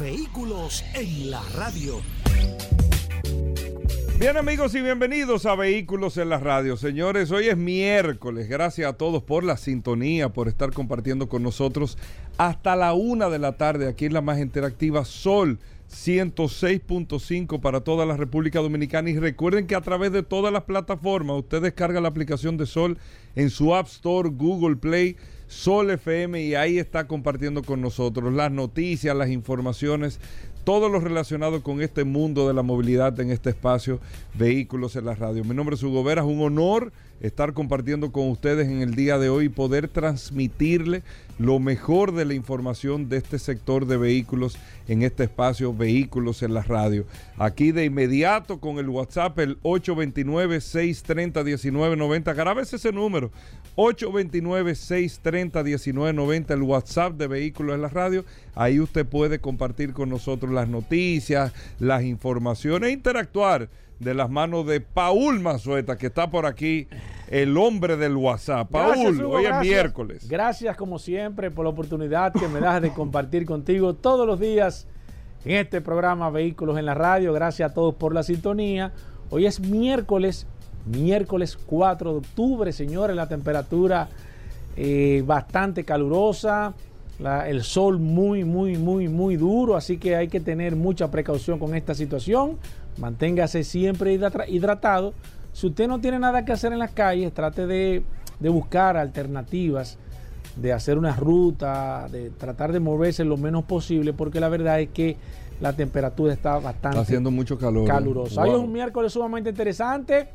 Vehículos en la radio. Bien amigos y bienvenidos a Vehículos en la Radio. Señores, hoy es miércoles. Gracias a todos por la sintonía, por estar compartiendo con nosotros hasta la una de la tarde aquí en la más interactiva Sol 106.5 para toda la República Dominicana. Y recuerden que a través de todas las plataformas usted descarga la aplicación de Sol en su App Store, Google Play, Sol FM y ahí está compartiendo con nosotros las noticias, las informaciones todo lo relacionado con este mundo de la movilidad en este espacio Vehículos en la Radio. Mi nombre es Hugo Vera, es un honor estar compartiendo con ustedes en el día de hoy y poder transmitirle lo mejor de la información de este sector de vehículos en este espacio Vehículos en la Radio. Aquí de inmediato con el WhatsApp el 829-630-1990. Grabes ese número. 829-630-1990, el WhatsApp de Vehículos en la Radio. Ahí usted puede compartir con nosotros las noticias, las informaciones, e interactuar de las manos de Paul Mazueta, que está por aquí, el hombre del WhatsApp. Paul, hoy es miércoles. Gracias, como siempre, por la oportunidad que me das de compartir contigo todos los días en este programa Vehículos en la Radio. Gracias a todos por la sintonía. Hoy es miércoles, miércoles 4 de octubre, señores, la temperatura eh, bastante calurosa. el sol muy, muy, muy, muy duro, así que hay que tener mucha precaución con esta situación. Manténgase siempre hidratado. Si usted no tiene nada que hacer en las calles, trate de, buscar alternativas, de hacer una ruta, de tratar de moverse lo menos posible, porque la verdad es que la temperatura está bastante haciendo mucho calor. calurosa. Hoy es un miércoles sumamente interesante,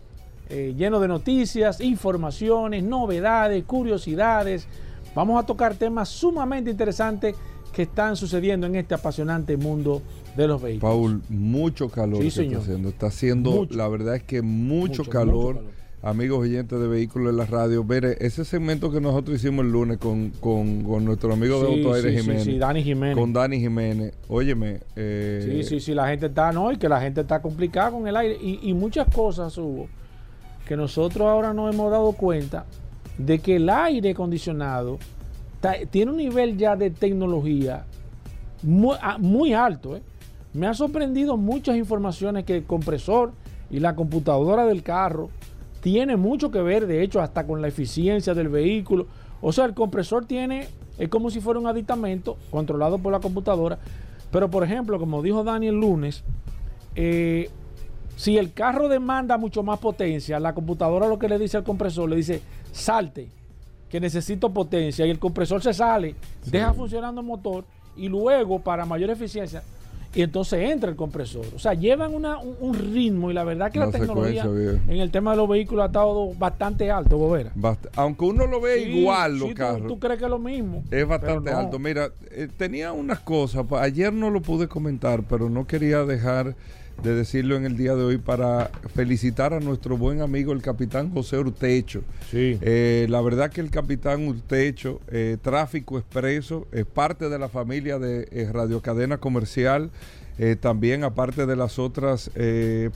eh, lleno de noticias, informaciones, novedades, curiosidades. Vamos a tocar temas sumamente interesantes que están sucediendo en este apasionante mundo de los vehículos. Paul, mucho calor sí, está haciendo. Está haciendo, la verdad es que mucho, calor. Amigos oyentes de vehículos en la radio, ver ese segmento que nosotros hicimos el lunes con, con, nuestro amigo de Autoaire Jiménez. Sí, Dani Jiménez. Con Dani Jiménez. Óyeme. Eh, sí, sí, sí, la gente está, no, y que la gente está complicada con el aire. Y, y muchas cosas hubo que nosotros ahora nos hemos dado cuenta de que el aire acondicionado tiene un nivel ya de tecnología muy, ah, muy alto. ¿eh? Me ha sorprendido muchas informaciones que el compresor y la computadora del carro tiene mucho que ver, de hecho, hasta con la eficiencia del vehículo. O sea, el compresor tiene, es como si fuera un aditamento controlado por la computadora. Pero, por ejemplo, como dijo Daniel lunes, eh, si el carro demanda mucho más potencia, la computadora lo que le dice al compresor, le dice, salte que necesito potencia y el compresor se sale, deja funcionando el motor y luego para mayor eficiencia y entonces entra el compresor. O sea, llevan un, ritmo y la verdad que la tecnología en el tema de los vehículos ha estado bastante alto, Bobera. aunque uno lo ve igual, los carros. Tú, crees que es lo mismo. Es bastante alto. Mira, eh, tenía unas cosas, ayer no lo pude comentar, pero no quería dejar de decirlo en el día de hoy para felicitar a nuestro buen amigo el capitán José Urtecho. Sí. Eh, la verdad que el capitán Urtecho, eh, Tráfico Expreso, es parte de la familia de eh, Radio Cadena Comercial. también aparte de las otras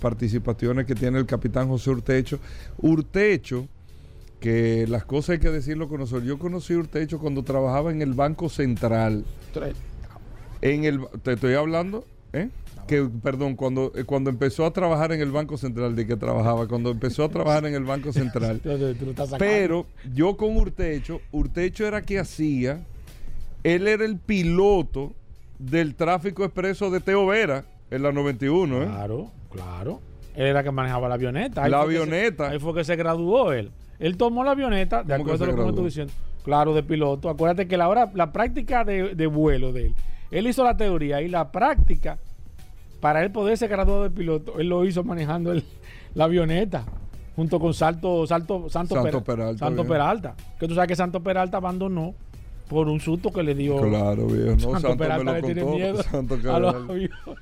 participaciones que tiene el capitán José Urtecho. Urtecho, que las cosas hay que decirlo con nosotros. Yo conocí a Urtecho cuando trabajaba en el Banco Central. En el, te estoy hablando, ¿eh? Que perdón, cuando, eh, cuando empezó a trabajar en el Banco Central, de que trabajaba, cuando empezó a trabajar en el Banco Central. pero yo con Urtecho, Urtecho era que hacía, él era el piloto del tráfico expreso de Teo Vera en la 91. ¿eh? Claro, claro. Él era que manejaba la avioneta. la avioneta. ahí fue que se graduó él. Él tomó la avioneta, de acuerdo a lo que me estoy diciendo. Claro, de piloto. Acuérdate que la, hora, la práctica de, de vuelo de él, él hizo la teoría y la práctica para él poderse graduar de piloto, él lo hizo manejando la avioneta junto con Salto, Salto, Santo, Peralta. Santo Peralta. Que tú sabes que Santo Peralta abandonó por un susto que le dio. Claro, viejo. No, Santo Santo, Peralta me lo contó. miedo Santo, Peralta.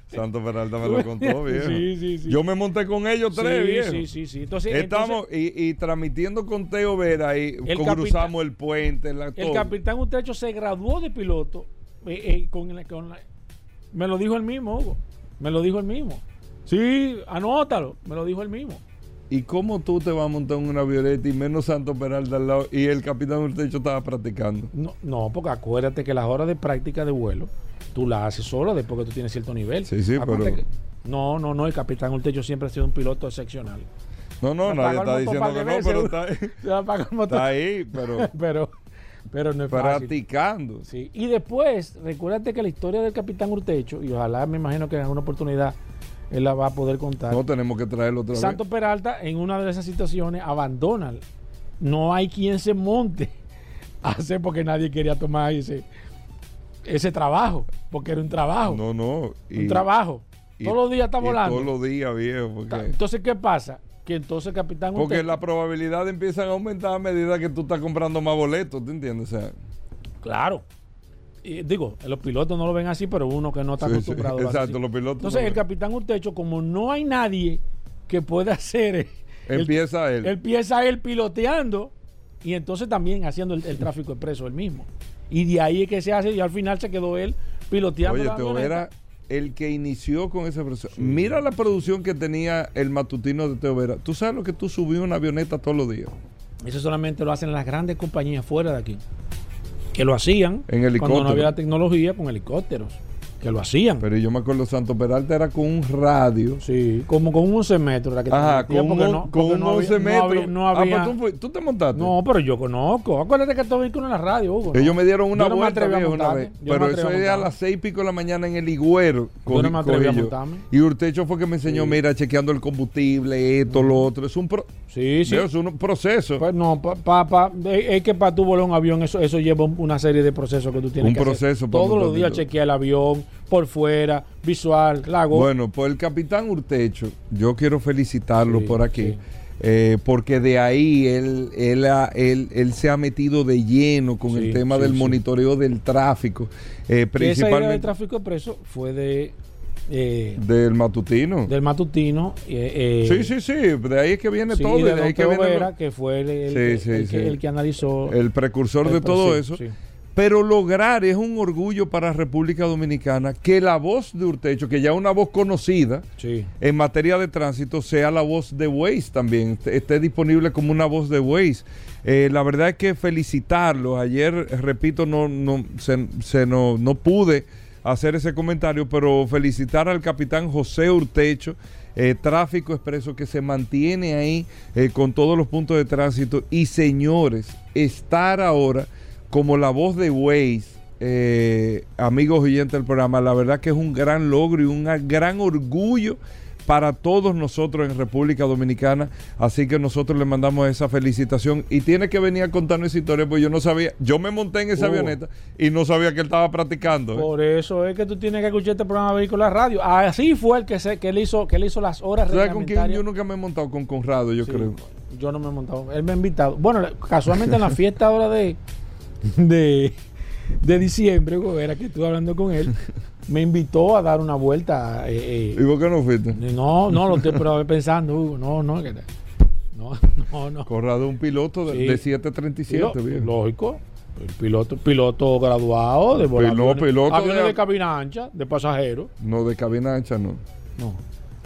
Santo Peralta me lo contó, viejo. Sí, sí, sí. Yo me monté con ellos tres, sí, viejo. sí, sí, sí. Entonces, Estamos entonces, y, y transmitiendo con Teo Vera y El cruzamos el puente. La, el capitán Utecho se graduó de piloto eh, eh, con, la- con la- me lo dijo el mismo, Hugo. Me lo dijo el mismo. Sí, anótalo. Me lo dijo el mismo. ¿Y cómo tú te vas a montar en una avioneta y menos Santo Peralta al lado y el capitán Urtecho estaba practicando? No, no, porque acuérdate que las horas de práctica de vuelo tú las haces solo después que tú tienes cierto nivel. Sí, sí, pero- que- no, no, no. El capitán Urtecho siempre ha sido un piloto excepcional. No, no, nadie está diciendo que no, veces, pero está ahí, está ahí, pero pero, pero no es fácil. practicando. Sí. Y después, recuérdate que la historia del capitán Urtecho, y ojalá me imagino que en alguna oportunidad él la va a poder contar. No tenemos que traerlo otra Santo vez. Peralta, en una de esas situaciones, abandona. No hay quien se monte a hacer porque nadie quería tomar ese, ese trabajo, porque era un trabajo. No, no. un trabajo. y- Todos los días está volando. Todos los días, viejo. Porque, Entonces, ¿qué pasa? Que entonces capitán porque Urtecho- las probabilidades empiezan a aumentar a medida que tú estás comprando más boletos, ¿te entiendes? O sea, Claro. Y digo, los pilotos no lo ven así, pero uno que no está Sí, sí, acostumbrado. hace exacto, así. los pilotos Entonces, no el capitán Urtecho, como no hay nadie que pueda hacer. empieza él. Empieza él piloteando y entonces también haciendo el, el tráfico expreso él mismo. Y de ahí es que se hace y al final se quedó él piloteando. Oye, la. Vera, el que inició con ese proceso. Mira la producción que tenía el matutino de Teo Vera. Tú sabes lo que tú subías una avioneta todos los días. Eso solamente lo hacen las grandes compañías fuera de aquí. Que lo hacían En cuando no había la tecnología con helicópteros. Que lo hacían. Pero yo me acuerdo, Santo Peralta era con un radio. sí, como con un 11 metros. que te Ajá, con un, no- con un no había- 11 no metros. había- No, Ah, había- pues tú, fui- tú te montaste. no, pero yo conozco. Acuérdate que estos vehículos en la radio, Hugo. Ellos me dieron una me vuelta viejo, una vez. Yo Pero me eso a es a las seis y pico de la mañana en el Higüero. Yo no me a montarme. Y Urtecho fue que me enseñó, Sí. mira, chequeando el combustible, esto, lo otro. Es un, pro- Sí, sí. es un proceso. Pues no, pa, pa- pa- es que para tú volar un avión, eso, eso lleva un- una serie de procesos que tú tienes Un que hacer. proceso para Todos los días chequear el avión, por fuera, visual, lago. Bueno, pues el capitán Urtecho, yo quiero felicitarlo Sí, por aquí. sí. eh, porque de ahí él, él, ha- él, él se ha metido de lleno con Sí, el tema del monitoreo del tráfico, eh, esa idea del principalmente tráfico expreso fue de eh, del matutino. del matutino. eh, eh, sí, sí, sí, de ahí es que viene sí, todo. y de de ahí que viene lo- Vera, que fue el, el- Sí, el- sí, el sí. que, el que analizó. el precursor de todo sí, eso. Pero lograr es un orgullo para República Dominicana que la voz de Urtecho, que ya es una voz conocida, Sí. en materia de tránsito sea la voz de Waze también, esté, disponible como una voz de Waze. Eh, la verdad es que felicitarlo. Ayer, repito, no, no, se, se no, no pude hacer ese comentario, pero felicitar al capitán José Urtecho, eh, Tráfico Expreso, que se mantiene ahí eh, con todos los puntos de tránsito. Y señores, estar ahora como la voz de Waze, eh, amigos oyentes del programa, la verdad que es un gran logro y un gran orgullo para todos nosotros en República Dominicana. Así que nosotros le mandamos esa felicitación. Y tiene que venir a contarnos esa historia, porque yo no sabía, yo me monté en esa Oh. avioneta y no sabía que él estaba practicando. ¿eh? Por eso es que tú tienes que escuchar este programa de Vehículos Radio. Así fue el que, se, que, él hizo, que él hizo las horas ¿Sabes con quién yo nunca me he montado? Con Conrado, yo Sí, creo. Yo no me he montado. Él me ha invitado. Bueno, casualmente en la fiesta ahora de, de, de diciembre, era que estuve hablando con él, me invitó a dar una vuelta. eh, ¿Y eh, por qué no fuiste? no, no, lo estoy pensando, Hugo. No, no, que- no, no, no. Conrado es un piloto de, Sí. de 737, Pilo- viejo. lógico. El piloto, piloto graduado de volar Pilo- aviones- piloto aviones de- de cabina ancha, de pasajeros. No, de cabina ancha no. No.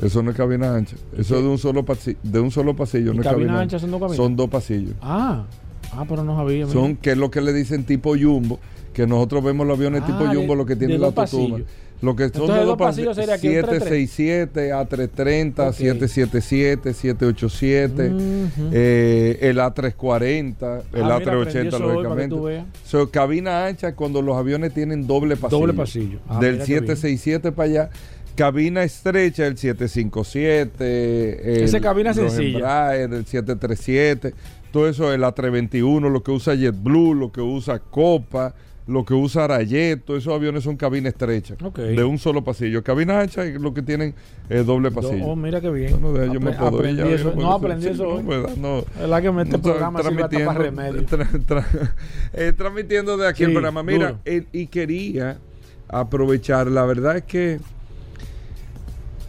Eso no es cabina ancha. Eso es de un solo pasillo. De un solo pasillo. ¿Y No cabina cabina ancha son dos cabinas? Son dos pasillos. Ah, ah, pero no sabía. mira. Son, que es lo que le dicen tipo jumbo, que nosotros vemos los aviones Ah, tipo de- jumbo, lo que tiene de la tutuma. Lo que son Entonces, de dos pasillos sería que un 767, A330, Ok. 777, 787, Ujú. eh, el A340, el Ah, mira, aprendí A380, eso hoy para que lógicamente. So, cabina ancha cuando los aviones tienen doble pasillo. Doble pasillo. Ah, Del mira qué bien. 767 para allá. Cabina estrecha, el 757. el- Esa cabina los sencilla. Embraer, el 737. Todo eso, el A321, lo que usa JetBlue, lo que usa Copa. lo que usa Arayet, todos esos aviones son cabinas estrechas, de un solo pasillo. Cabinas anchas y lo que tienen es doble pasillo. Oh, mira qué bien. De ahí yo me puedo aprendí eso. No, aprendí sí, eso no, hoy. ¿verdad? No. Es la que me este No, programa hasta para remedio. tra- tra- eh, transmitiendo de aquí Sí, el programa. Mira, eh, y quería aprovechar, la verdad es que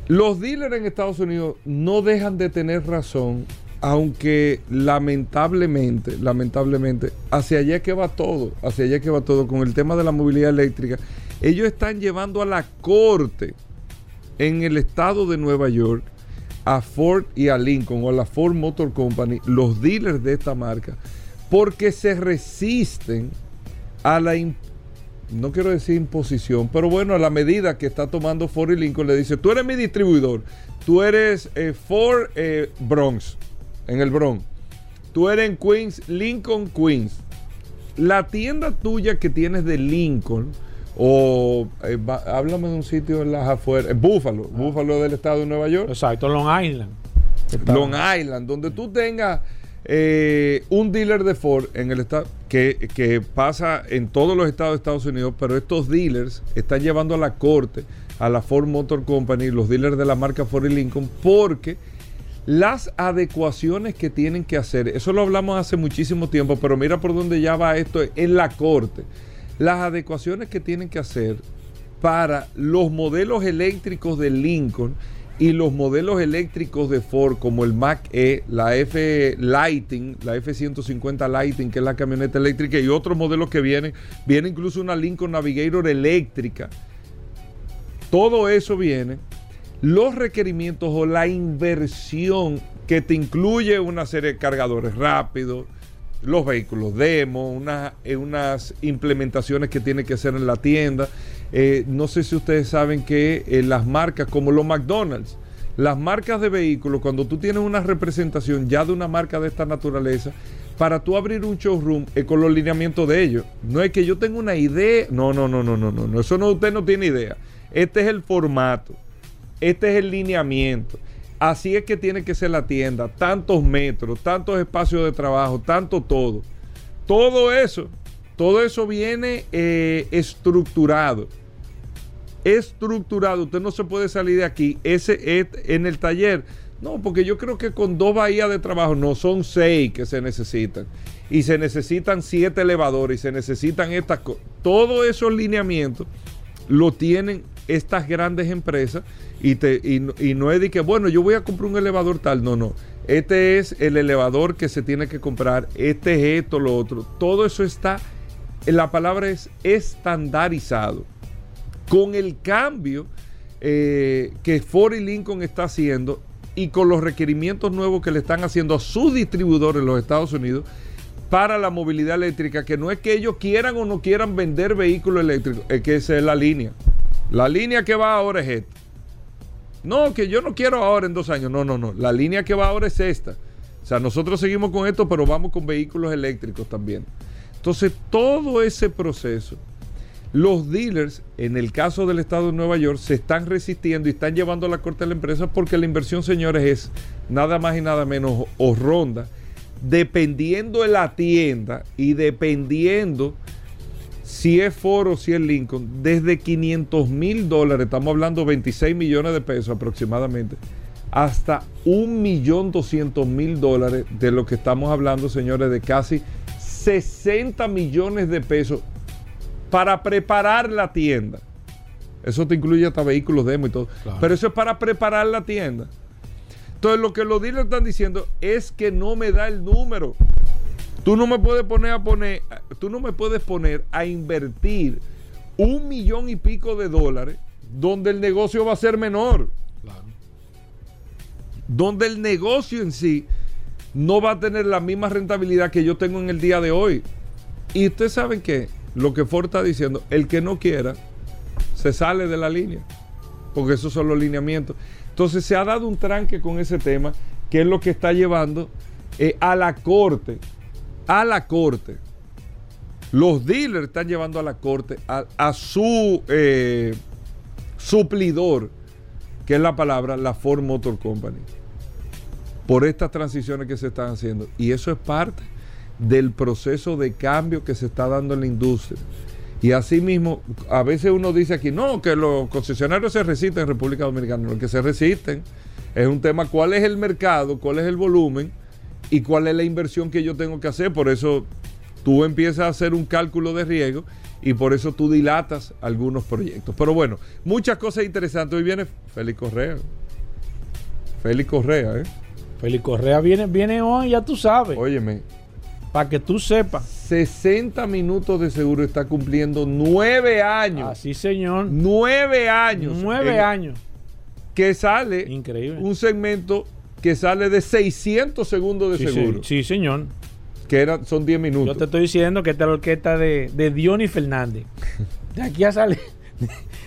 los dealers en Estados Unidos no dejan de tener razón, aunque lamentablemente, lamentablemente, hacia allá que va todo, hacia allá que va todo con el tema de la movilidad eléctrica. Ellos están llevando a la corte en el estado de Nueva York a Ford y a Lincoln o a la Ford Motor Company, los dealers de esta marca, porque se resisten a la no quiero decir imposición, pero bueno, a la medida que está tomando Ford y Lincoln, le dice, tú eres mi distribuidor, tú eres eh, Ford eh, Bronx, en el Bronx, tú eres en Queens, Lincoln, Queens. La tienda tuya que tienes de Lincoln, o eh, va- háblame de un sitio en las afueras, Búfalo, Búfalo del estado de Nueva York. Exacto, Long Island. Long Island, donde tú tengas eh, un dealer de Ford en el estado que, que pasa en todos los estados de Estados Unidos, pero estos dealers están llevando a la corte a la Ford Motor Company, los dealers de la marca Ford y Lincoln, porque las adecuaciones que tienen que hacer, eso lo hablamos hace muchísimo tiempo, pero mira por dónde ya va esto en la corte. Las adecuaciones que tienen que hacer para los modelos eléctricos de Lincoln y los modelos eléctricos de Ford, como el Mac E, la F Lighting, la F150 Lighting, que es la camioneta eléctrica, y otros modelos que vienen, viene incluso una Lincoln Navigator eléctrica. Todo eso viene. Los requerimientos o la inversión que te incluye una serie de cargadores rápidos, los vehículos demo, una- eh, unas implementaciones que tiene que hacer en la tienda. Eh, no sé si ustedes saben que eh, las marcas como los McDonald's, las marcas de vehículos, cuando tú tienes una representación ya de una marca de esta naturaleza, para tú abrir un showroom con los lineamientos de ellos. No es que yo tenga una idea. No, no, no, no, no. no. Eso no, usted no tiene idea. Este es el formato. Este es el lineamiento. Así es que tiene que ser la tienda. Tantos metros, tantos espacios de trabajo, tanto todo. Todo eso, todo eso viene eh, estructurado. Estructurado. Usted no se puede salir de aquí. Ese es en el taller. No, porque yo creo que con dos bahías de trabajo, no son seis que se necesitan. Y se necesitan siete elevadores y se necesitan estas cosas. Todos esos lineamientos lo tienen estas grandes empresas y, no es de que, bueno, yo voy a comprar un elevador tal. No, no. Este es el elevador que se tiene que comprar. Este es esto, lo otro. Todo eso está, la palabra es estandarizado. Con el cambio eh, que Ford y Lincoln está haciendo y con los requerimientos nuevos que le están haciendo a sus distribuidores en los Estados Unidos para la movilidad eléctrica, que no es que ellos quieran o no quieran vender vehículos eléctricos, es que esa es la línea. La línea que va ahora es esta. No, que yo no quiero ahora en dos años. No, no, no. La línea que va ahora es esta. O sea, nosotros seguimos con esto, pero vamos con vehículos eléctricos también. Entonces, todo ese proceso, los dealers, en el caso del estado de Nueva York, se están resistiendo y están llevando a la corte a la empresa porque la inversión, señores, es nada más y nada menos o ronda, dependiendo de la tienda y dependiendo si es Ford o si es Lincoln, desde 500 mil dólares, estamos hablando 26 millones de pesos aproximadamente, hasta 1.200.000 dólares, de lo que estamos hablando, señores, de casi 60 millones de pesos para preparar la tienda. Eso te incluye hasta vehículos demo y todo. Claro. Pero eso es para preparar la tienda. Entonces lo que los dealers están diciendo es que no me da el número. Tú no me puedes poner a poner, tú no me puedes poner a invertir un millón y pico de dólares donde el negocio va a ser menor. Claro. Donde el negocio en sí no va a tener la misma rentabilidad que yo tengo en el día de hoy. Y ustedes saben que lo que Ford está diciendo, el que no quiera, se sale de la línea. Porque esos son los lineamientos. Entonces se ha dado un tranque con ese tema, que es lo que está llevando eh, a la corte. A la corte. Los dealers están llevando a la corte a, su eh, suplidor, que es la palabra, la Ford Motor Company por estas transiciones que se están haciendo. Y eso es parte del proceso de cambio que se está dando en la industria. Y así mismo, a veces uno dice aquí, no, que los concesionarios se resisten en República Dominicana. Lo que se resisten es un tema, cuál es el mercado, cuál es el volumen y cuál es la inversión que yo tengo que hacer. Por eso tú empiezas a hacer un cálculo de riesgo y por eso tú dilatas algunos proyectos. Pero bueno, muchas cosas interesantes. Hoy viene Félix Correa. Félix Correa, ¿eh? Félix Correa viene, viene hoy, ya tú sabes. Óyeme, Para que tú sepas. 60 minutos de seguro está cumpliendo nueve años. Así, señor. Nueve años. Nueve años. Que sale Increíble. un segmento que sale de 600 segundos de Sí, sí, seguro. sí, señor. Que era, son 10 Yo minutos. te estoy diciendo que esta es la orquesta de, de Diony Fernández. De aquí ha salido.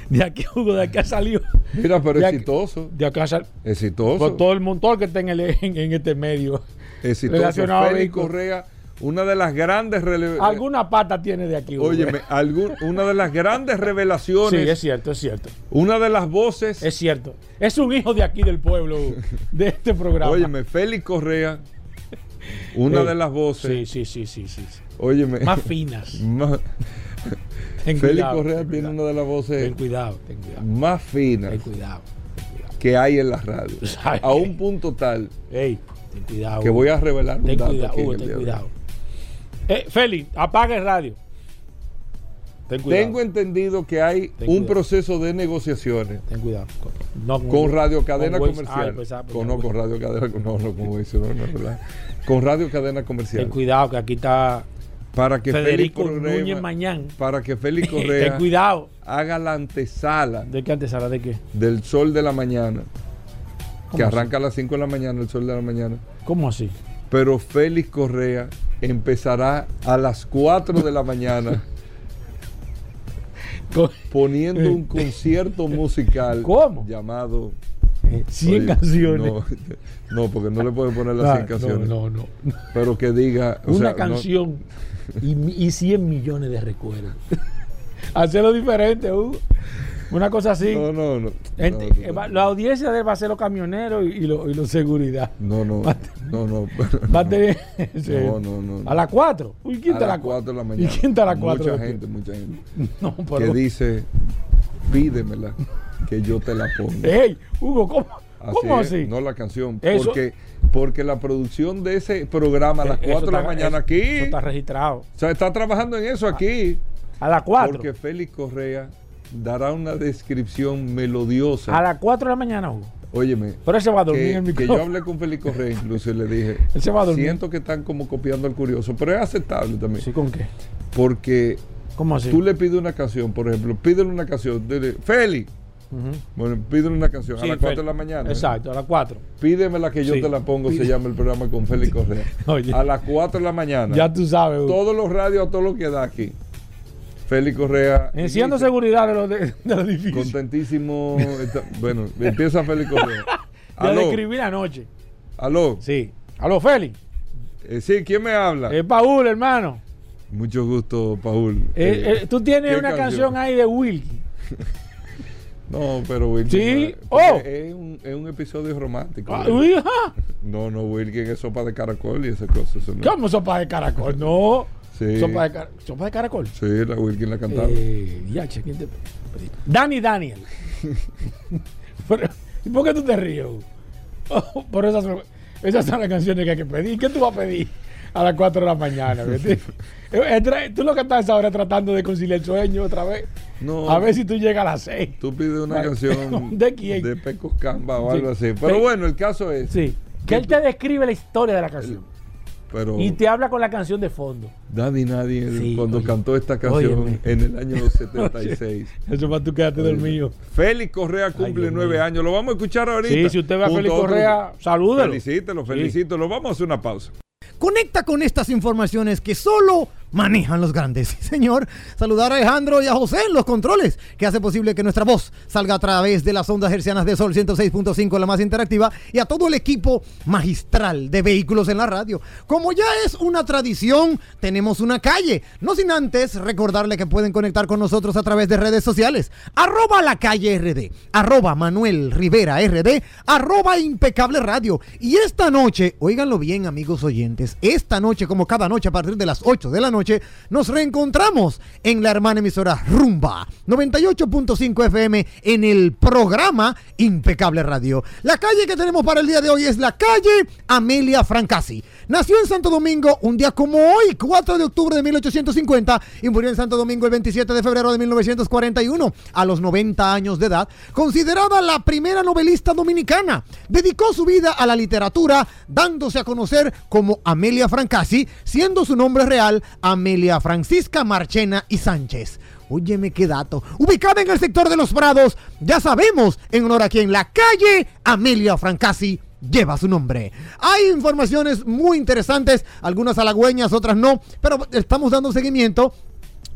De aquí, Hugo, de aquí ha salido. Mira, pero exitoso. De acá ha salido. Exitoso. Por todo el montón que está en, el- en- en este medio. exitoso. Félix. Correa, una de las grandes Alguna pata tiene de aquí. Óyeme, algún- una de las grandes revelaciones, Sí, es cierto, es cierto. una de las voces. Es cierto. Es un hijo de aquí del pueblo, de este programa. óyeme, Félix Correa, una Sí. de las voces. Sí, sí, sí, sí, sí. sí. Óyeme. Más finas. más- Ten Félix cuidado, Correa ten tiene cuidado. una de las voces Ten cuidado, ten cuidado. más finas Ten cuidado. que hay en la radio. Ay. A un punto tal Ey, ten cuidado. que voy a revelar un Ten dato cuidado, aquí en Hugo, el ten cuidado. Eh, Félix, apaga el radio. Ten. Tengo entendido que hay Ten un cuidado. proceso de negociaciones Ten cuidado. No, con Radio Cadena con. Comercial. Pues, ah, pues, con, no, con. Radio Cadena no, no, con Waze, no, no, ¿verdad? Con Radio Cadena Comercial. Ten cuidado, que aquí está Para que Federico Félix Correa, Núñez Mañán. para que Félix Ten Correa cuidado. haga la antesala ¿De qué antesala? ¿De qué? del sol de la mañana, que ¿Cómo arranca a las 5 de la mañana, el sol de la mañana. ¿Cómo así? Pero Félix Correa empezará a las 4 de la mañana poniendo un concierto musical ¿Cómo? llamado eh, 100 Oye, canciones. No, no, porque no le puede poner las Ah, 100 canciones. No, no, no. Pero que diga. o Una sea, no- canción y, y 100 millones de recuerdos. Hacerlo diferente, Hugo. Una cosa así. No, no, no. Ente- No, eh, va- la audiencia de va a ser los camioneros y, y los y los seguridad. No, no, no, no. Va a tener. No, no, no. A las 4. Uy, ¿quién A está a las las 4 de la 4? mañana. ¿Y quién está a las 4? Mucha gente, mucha gente. No, Que pero. dice, pídemela, que yo te la pongo. ey, Hugo, ¿cómo Así ¿cómo es, así? No la canción. Eso- Porque, porque la producción de ese programa a las Eh, 4 eso de la mañana eso- aquí. Eso está registrado. O sea, está trabajando en eso aquí. A las 4. Porque Félix Correa dará una descripción melodiosa. A las 4 de la mañana, Hugo. Óyeme, Pero él se va a dormir que, en el que yo hablé con Félix Correa incluso y le dije, Él se va a dormir. siento que están como copiando al curioso, pero es aceptable también. ¿Sí con qué? Porque ¿Cómo así? tú le pides una canción, por ejemplo, pídele una canción, dile, Félix, bueno, pídele una canción Sí, a las 4 de la mañana. ¿eh? Exacto, a las 4. Pídemela que yo Sí. te la pongo, se llama el programa con Félix Correa. Oye. A las 4 de la mañana. Ya tú sabes, Hugo. Todos los radios, a todo lo que da aquí. Félix Correa. Enciendo seguridad de los, de, de los edificios. Contentísimo. está- bueno, empieza Félix Correa. Ya Aló, describí la noche. aló. Sí. Aló, Félix. Eh, sí, ¿quién me habla? Es Paul, hermano. Mucho gusto, Paul. Eh, Eh, eh, tú tienes ¿qué una canción? canción? ahí de Wilkie. No, pero Wilkin. Sí, no oh. Es, un, es un episodio romántico. Ah. No, no, Wilkin es sopa de caracol y esas cosas. no. ¿Cómo sopa de caracol? No. Sí. Sopa, de car- sopa de caracol. Sí, la Wilkin la cantaba. Eh, ya, che, ¿quién te Dani Daniel. ¿y ¿Por qué tú te ríes? Oh, por esas, son- esas son las canciones que hay que pedir. ¿Qué tú vas a pedir a las 4 de la mañana? Eh, tú lo que estás ahora tratando de conciliar el sueño otra vez. No. A ver si tú llegas a las 6. Tú pides una Vale. canción ¿De quién? de Pecos Camba o Sí. algo así. Pero Pe- bueno, el caso es. Sí. Que él te describe la historia de la canción. Pero Y te habla con la canción de fondo. Daddy Nadie, Sí, cuando oye. cantó esta canción Óyeme. en el año 76. Eso para tú quedarte dormido. Félix Correa cumple nueve mío. años. Lo vamos a escuchar ahorita. Sí, si usted ve a Félix Correa, salúdelo. Felicítelo, felicítelo. Vamos a hacer una pausa. Conecta con estas informaciones que solo manejan los grandes. Sí, señor. Saludar a Alejandro y a José en los controles, que hace posible que nuestra voz salga a través de las ondas hercianas de Sol 106.5, la más interactiva, y a todo el equipo magistral de vehículos en la radio. Como ya es una tradición, tenemos una calle. No sin antes recordarle que pueden conectar con nosotros a través de redes sociales. Arroba la calle RD, arroba Manuel Rivera RD, arroba impecable radio. Y esta noche, óiganlo bien amigos oyentes, esta noche como cada noche a partir de las 8 de la noche, nos reencontramos en la hermana emisora Rumba 98.5 FM en el programa Impecable Radio. La calle que tenemos para el día de hoy es la calle Amelia Francasi. Nació en Santo Domingo un día como hoy, 4 de octubre de 1850, y murió en Santo Domingo el 27 de febrero de 1941, a los 90 años de edad, considerada la primera novelista dominicana. Dedicó su vida a la literatura, dándose a conocer como Amelia Francasi, siendo su nombre real Amelia Francisca Marchena y Sánchez. Óyeme qué dato. Ubicada en el sector de los Prados, ya sabemos, en honor a quien la calle Amelia Francasi lleva su nombre. Hay informaciones muy interesantes, algunas halagüeñas, otras no, pero estamos dando seguimiento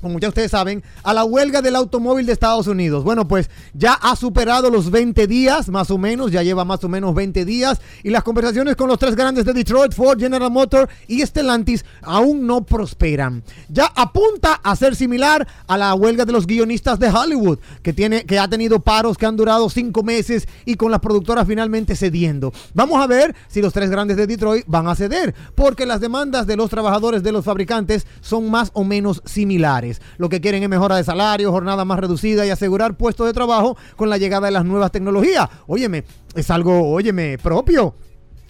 como ya ustedes saben, a la huelga del automóvil de Estados Unidos. Bueno, pues ya ha superado los 20 días, más o menos, ya lleva más o menos 20 días, y las conversaciones con los tres grandes de Detroit, Ford, General Motors y Stellantis aún no prosperan. Ya apunta a ser similar a la huelga de los guionistas de Hollywood, que, tiene, que ha tenido paros que han durado cinco meses y con las productoras finalmente cediendo. Vamos a ver si los tres grandes de Detroit van a ceder, porque las demandas de los trabajadores de los fabricantes son más o menos similares. Lo que quieren es mejora de salario, jornada más reducida y asegurar puestos de trabajo con la llegada de las nuevas tecnologías. Óyeme, es algo, óyeme, propio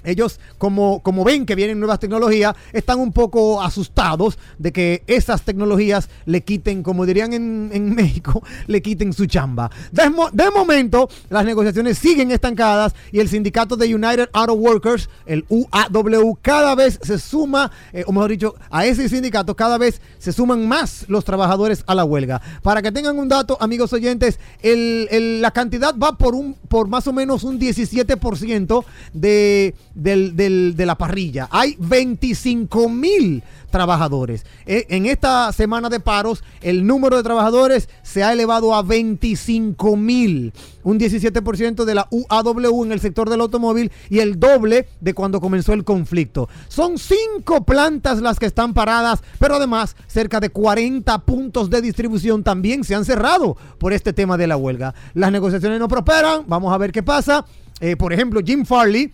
ellos, como, como ven que vienen nuevas tecnologías, están un poco asustados de que esas tecnologías le quiten, como dirían en, en México, le quiten su chamba. De, de, momento, las negociaciones siguen estancadas y el sindicato de United Auto Workers, el UAW, cada vez se suma, eh, o mejor dicho, a ese sindicato cada vez se suman más los trabajadores a la huelga. Para que tengan un dato, amigos oyentes, el, el, la cantidad va por, un, por más o menos un 17% de del, del, de la parrilla. Hay 25 mil trabajadores. E, en esta semana de paros, el número de trabajadores se ha elevado a 25 mil, un 17% de la UAW en el sector del automóvil y el doble de cuando comenzó el conflicto. Son cinco plantas las que están paradas, pero además cerca de 40 puntos de distribución también se han cerrado por este tema de la huelga. Las negociaciones no prosperan, vamos a ver qué pasa. Eh, por ejemplo, Jim Farley,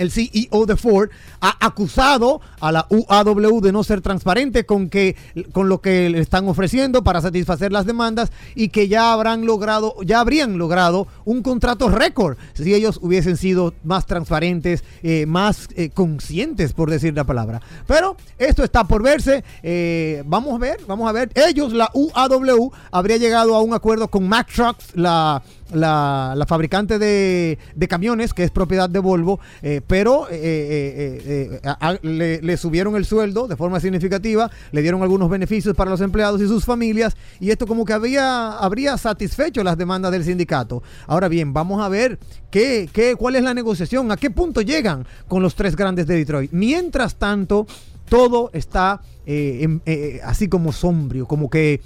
el CEO de Ford, ha acusado a la UAW de no ser transparente con, que, con lo que le están ofreciendo para satisfacer las demandas y que ya habrán logrado, ya habrían logrado un contrato récord si ellos hubiesen sido más transparentes, eh, más eh, conscientes, por decir la palabra. Pero esto está por verse. Eh, vamos a ver, vamos a ver. Ellos, la UAW, habría llegado a un acuerdo con Mack Trucks, la la, fabricante de, camiones, que es propiedad de Volvo, eh, pero eh, eh, a, le, subieron el sueldo de forma significativa, le dieron algunos beneficios para los empleados y sus familias, y esto como que había, habría satisfecho las demandas del sindicato. Ahora bien, vamos a ver qué, qué, cuál es la negociación, a qué punto llegan con los tres grandes de Detroit. Mientras tanto, todo está en, así como sombrio, como que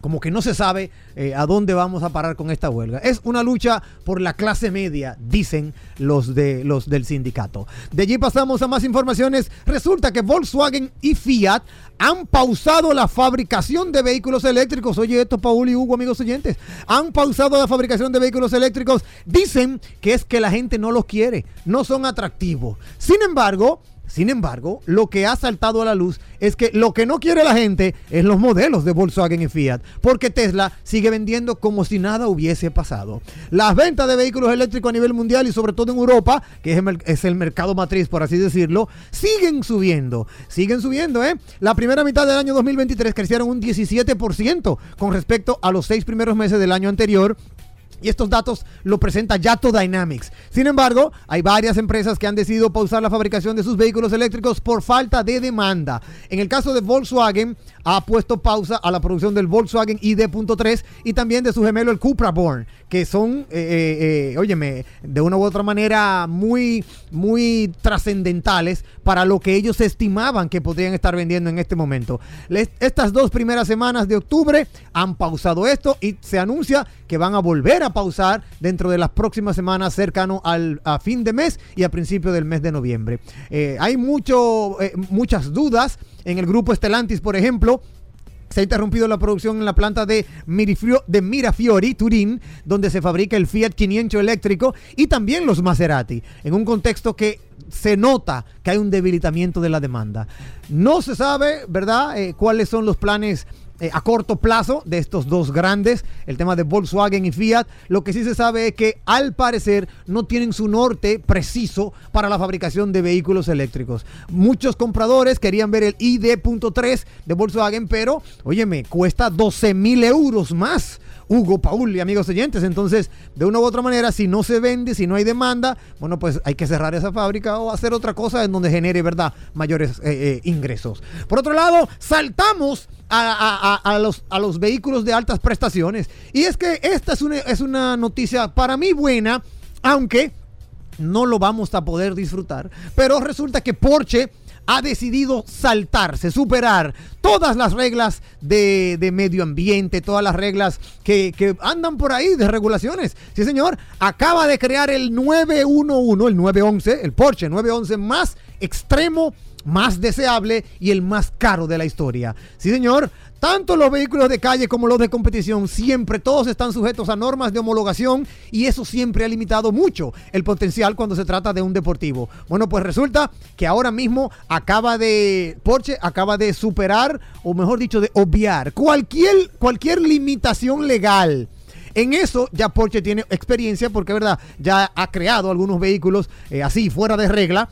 como que no se sabe eh, a dónde vamos a parar con esta huelga. Es una lucha por la clase media, dicen los, de, los del sindicato. De allí pasamos a más informaciones. Resulta que Volkswagen y Fiat han pausado la fabricación de vehículos eléctricos. Oye, esto, Paul y Hugo, amigos oyentes. Han pausado la fabricación de vehículos eléctricos. Dicen que es que la gente no los quiere, no son atractivos. Sin embargo, sin embargo, lo que ha saltado a la luz es que lo que no quiere la gente es los modelos de Volkswagen y Fiat, porque Tesla sigue vendiendo como si nada hubiese pasado. Las ventas de vehículos eléctricos a nivel mundial y sobre todo en Europa, que es el, mercado matriz, por así decirlo, siguen subiendo. Siguen subiendo, ¿eh? La primera mitad del año 2023 crecieron un 17% con respecto a los seis primeros meses del año anterior y estos datos lo presenta Yato Dynamics. Sin embargo, hay varias empresas que han decidido pausar la fabricación de sus vehículos eléctricos por falta de demanda. En el caso de Volkswagen, ha puesto pausa a la producción del Volkswagen ID.3 y también de su gemelo el Cupra Born, que son, eh, eh, eh, óyeme, de una u otra manera muy, muy trascendentales para lo que ellos estimaban que podrían estar vendiendo en este momento. Estas dos primeras semanas de octubre han pausado esto y se anuncia que van a volver a pausar dentro de las próximas semanas cercano al a fin de mes y a principio del mes de noviembre. Eh, hay mucho, muchas dudas en el grupo Estelantis, por ejemplo, se ha interrumpido la producción en la planta de, Mirafiori, Turín, donde se fabrica el Fiat 500 eléctrico y también los Maserati, en un contexto que se nota que hay un debilitamiento de la demanda. No se sabe, ¿verdad?, eh, cuáles son los planes eh, a corto plazo de estos dos grandes, el tema de Volkswagen y Fiat. Lo que sí se sabe es que al parecer no tienen su norte preciso para la fabricación de vehículos eléctricos. Muchos compradores querían ver el ID.3 de Volkswagen, pero, óyeme, cuesta 12 mil euros más. Hugo Paul y amigos oyentes. Entonces, de una u otra manera, si no se vende, si no hay demanda, bueno, pues hay que cerrar esa fábrica o hacer otra cosa en donde genere, ¿verdad?, mayores eh, eh, ingresos. Por otro lado, saltamos a, a- los, a los vehículos de altas prestaciones. Y es que esta es una, es una noticia para mí buena, aunque no lo vamos a poder disfrutar. Pero resulta que Porsche ha decidido saltarse, superar todas las reglas de, de medio ambiente, todas las reglas que, que andan por ahí de regulaciones. Sí, señor, acaba de crear el 911, el 911, el Porsche 911 más extremo más deseable y el más caro de la historia. Sí, señor. Tanto los vehículos de calle como los de competición, siempre todos están sujetos a normas de homologación y eso siempre ha limitado mucho el potencial cuando se trata de un deportivo. Bueno, pues resulta que ahora mismo acaba de, Porsche acaba de superar, o mejor dicho, de obviar cualquier, cualquier limitación legal. En eso ya Porsche tiene experiencia porque, verdad, ya ha creado algunos vehículos eh, así, fuera de regla.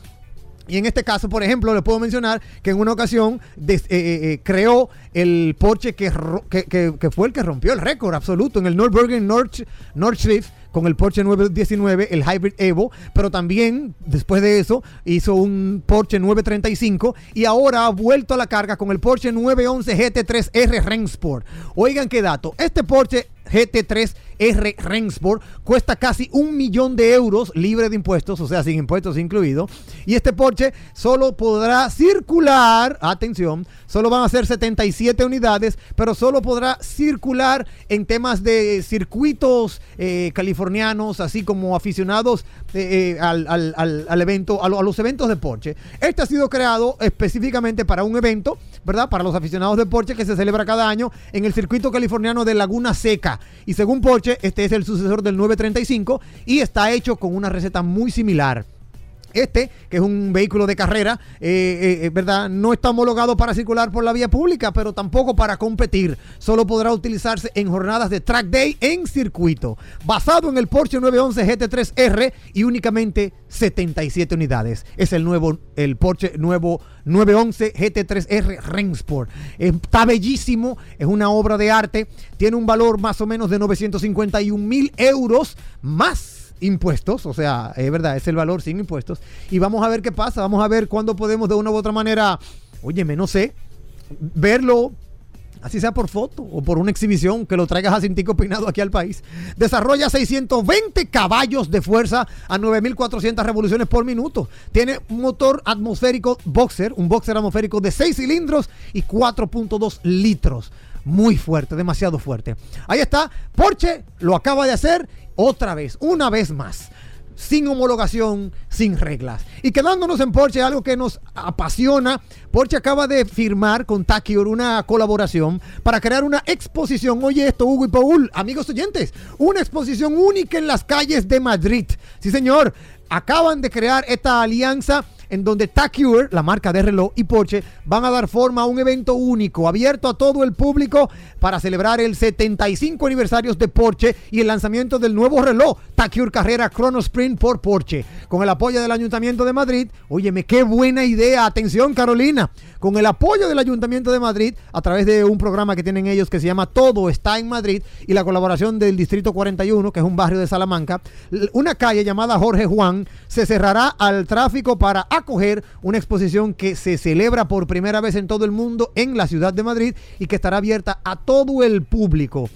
Y en este caso, por ejemplo, le puedo mencionar que en una ocasión eh, eh, eh, creó el Porsche que, fue el que rompió el récord absoluto en el Nürburgring Nord, Nordschleife con el Porsche 919, el Hybrid Evo, pero también después de eso hizo un Porsche 935 y ahora ha vuelto a la carga con el Porsche 911 GT3R Rennsport. Oigan qué dato, este Porsche GT3R Rennsport cuesta casi un millón de euros libre de impuestos, o sea, sin impuestos incluido. Y este Porsche solo podrá circular, atención, solo van a ser 77 unidades, pero solo podrá circular en temas de circuitos eh, californianos, así como aficionados eh, eh, al, al- al- evento, a los eventos de Porsche. Este ha sido creado específicamente para un evento, ¿verdad? Para los aficionados de Porsche que se celebra cada año en el circuito californiano de Laguna Seca. Y según Porsche, este es el sucesor del 935 y está hecho con una receta muy similar. Este, que es un vehículo de carrera, eh, eh, eh, ¿verdad? No está homologado para circular por la vía pública, pero tampoco para competir. Solo podrá utilizarse en jornadas de track day en circuito. Basado en el Porsche 911 GT3R y únicamente 77 unidades. Es el nuevo, el Porsche nuevo 911 GT3R Rennsport. Está bellísimo, es una obra de arte, tiene un valor más o menos de 951 mil euros más impuestos, o sea, es verdad, es el valor sin impuestos. Y vamos a ver qué pasa, vamos a ver cuándo podemos de una u otra manera, óyeme, no sé, verlo, así sea por foto o por una exhibición, que lo traigas a Cintico Peinado aquí al país. Desarrolla 620 caballos de fuerza a 9.400 revoluciones por minuto. Tiene un motor atmosférico boxer, un boxer atmosférico de 6 cilindros y 4.2 litros. Muy fuerte, demasiado fuerte. Ahí está, Porsche lo acaba de hacer otra vez, una vez más sin homologación, sin reglas. Y quedándonos en Porsche, algo que nos apasiona, Porsche acaba de firmar con Takior una colaboración para crear una exposición. Oye esto, Hugo y Paul, amigos oyentes, una exposición única en las calles de Madrid. Sí, señor, acaban de crear esta alianza en donde Tacure, la marca de reloj, y Porsche van a dar forma a un evento único, abierto a todo el público para celebrar el 75 aniversario de Porsche y el lanzamiento del nuevo reloj Tacure Carrera Chrono Sprint por Porsche. Con el apoyo del Ayuntamiento de Madrid, óyeme, qué buena idea, atención Carolina, con el apoyo del Ayuntamiento de Madrid a través de un programa que tienen ellos que se llama Todo está en Madrid y la colaboración del Distrito 41, que es un barrio de Salamanca, una calle llamada Jorge Juan se cerrará al tráfico para acoger una exposición que se celebra por primera vez en todo el mundo en la ciudad de Madrid y que estará abierta a todo el público.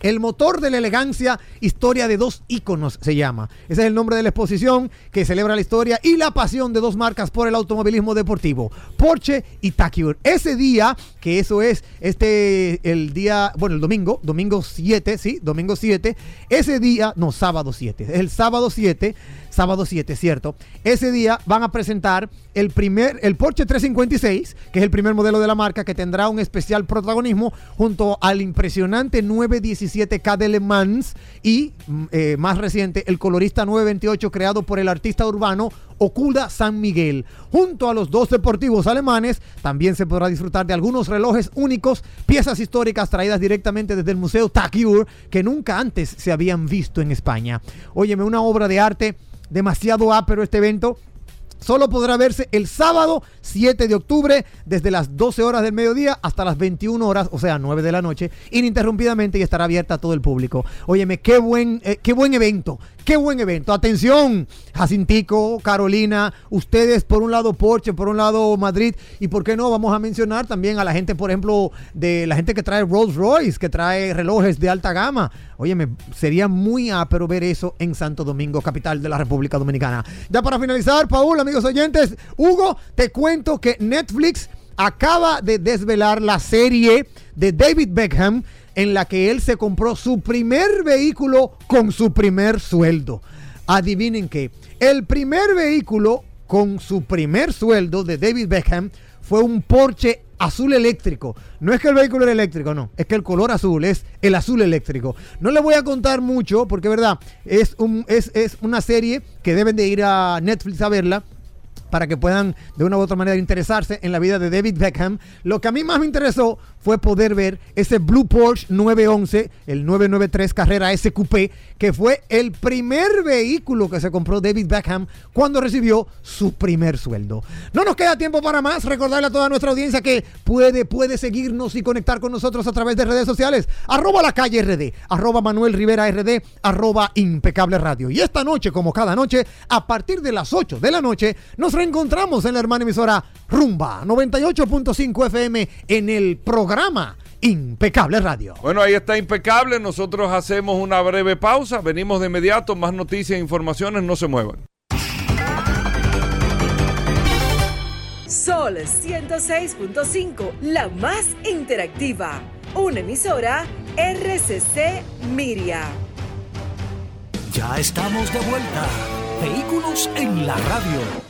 El motor de la elegancia, historia de dos íconos se llama. Ese es el nombre de la exposición que celebra la historia y la pasión de dos marcas por el automovilismo deportivo, Porsche y Tacure. Ese día, que eso es este, el día, bueno, el domingo, domingo 7, sí, domingo 7, ese día, no, sábado 7, es el sábado 7, sábado 7, ¿cierto? Ese día van a presentar el primer, el Porsche 356, que es el primer modelo de la marca que tendrá un especial protagonismo junto al impresionante 916 927K de Le Mans y mm, eh, más reciente el colorista 928 creado por el artista urbano Okuda San Miguel. Junto a los dos deportivos alemanes, también se podrá disfrutar de algunos relojes únicos, piezas históricas traídas directamente desde el Museo Takiur, que nunca antes se habían visto en España. Óyeme, una obra de arte demasiado ápero este evento solo podrá verse el sábado 7 de octubre desde las 12 horas del mediodía hasta las 21 horas, o sea, 9 de la noche, ininterrumpidamente y estará abierta a todo el público. Óyeme, qué buen, eh, qué buen evento, qué buen evento. Atención, Jacintico, Carolina, ustedes por un lado Porsche, por un lado Madrid y por qué no vamos a mencionar también a la gente, por ejemplo, de la gente que trae Rolls Royce, que trae relojes de alta gama. Óyeme, sería muy ápero ver eso en Santo Domingo, capital de la República Dominicana. Ya para finalizar, Paul, amigos oyentes, Hugo, te cuento que Netflix acaba de desvelar la serie de David Beckham en la que él se compró su primer vehículo con su primer sueldo. Adivinen qué, el primer vehículo con su primer sueldo de David Beckham fue un Porsche azul eléctrico. No es que el vehículo era eléctrico, no. Es que el color azul es el azul eléctrico. No les voy a contar mucho porque, verdad, es, un, es, es una serie que deben de ir a Netflix a verla para que puedan de una u otra manera interesarse en la vida de David Beckham. Lo que a mí más me interesó fue poder ver ese Blue Porsche 911, el 993 Carrera SQP, que fue el primer vehículo que se compró David Beckham cuando recibió su primer sueldo. No nos queda tiempo para más. Recordarle a toda nuestra audiencia que puede, puede seguirnos y conectar con nosotros a través de redes sociales. Arroba la calle RD, arroba Manuel Rivera RD, arroba Impecable Radio. Y esta noche, como cada noche, a partir de las 8 de la noche, nos reencontramos en la hermana emisora Rumba 98.5 FM en el programa Impecable Radio. Bueno, ahí está impecable. Nosotros hacemos una breve pausa. Venimos de inmediato. Más noticias e informaciones. No se muevan. Sol 106.5, la más interactiva. Una emisora RCC Miria. Ya estamos de vuelta. Vehículos en la radio.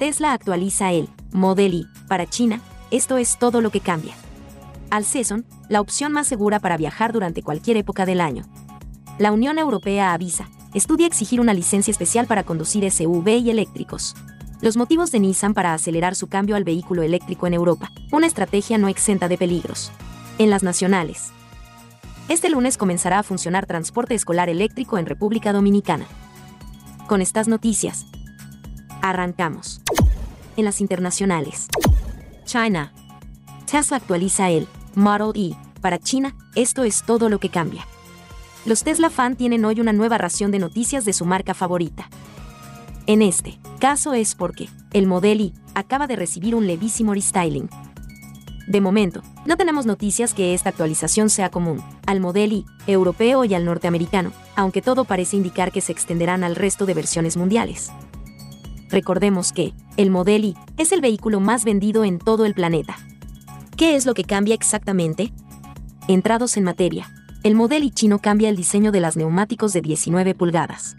Tesla actualiza el Model Y para China, esto es todo lo que cambia. Al Alcezon, la opción más segura para viajar durante cualquier época del año. La Unión Europea avisa, estudia exigir una licencia especial para conducir SUV y eléctricos. Los motivos de Nissan para acelerar su cambio al vehículo eléctrico en Europa, una estrategia no exenta de peligros. En las nacionales. Este lunes comenzará a funcionar transporte escolar eléctrico en República Dominicana. Con estas noticias, arrancamos. En las internacionales. China. Tesla actualiza el Model E. Para China, esto es todo lo que cambia. Los Tesla fan tienen hoy una nueva ración de noticias de su marca favorita. En este caso es porque el Model Y acaba de recibir un levísimo restyling. De momento, no tenemos noticias que esta actualización sea común al Model Y europeo y al norteamericano, aunque todo parece indicar que se extenderán al resto de versiones mundiales. Recordemos que el Model Y es el vehículo más vendido en todo el planeta. ¿Qué es lo que cambia exactamente? Entrados en materia, el Model Y chino cambia el diseño de las neumáticos de 19 pulgadas.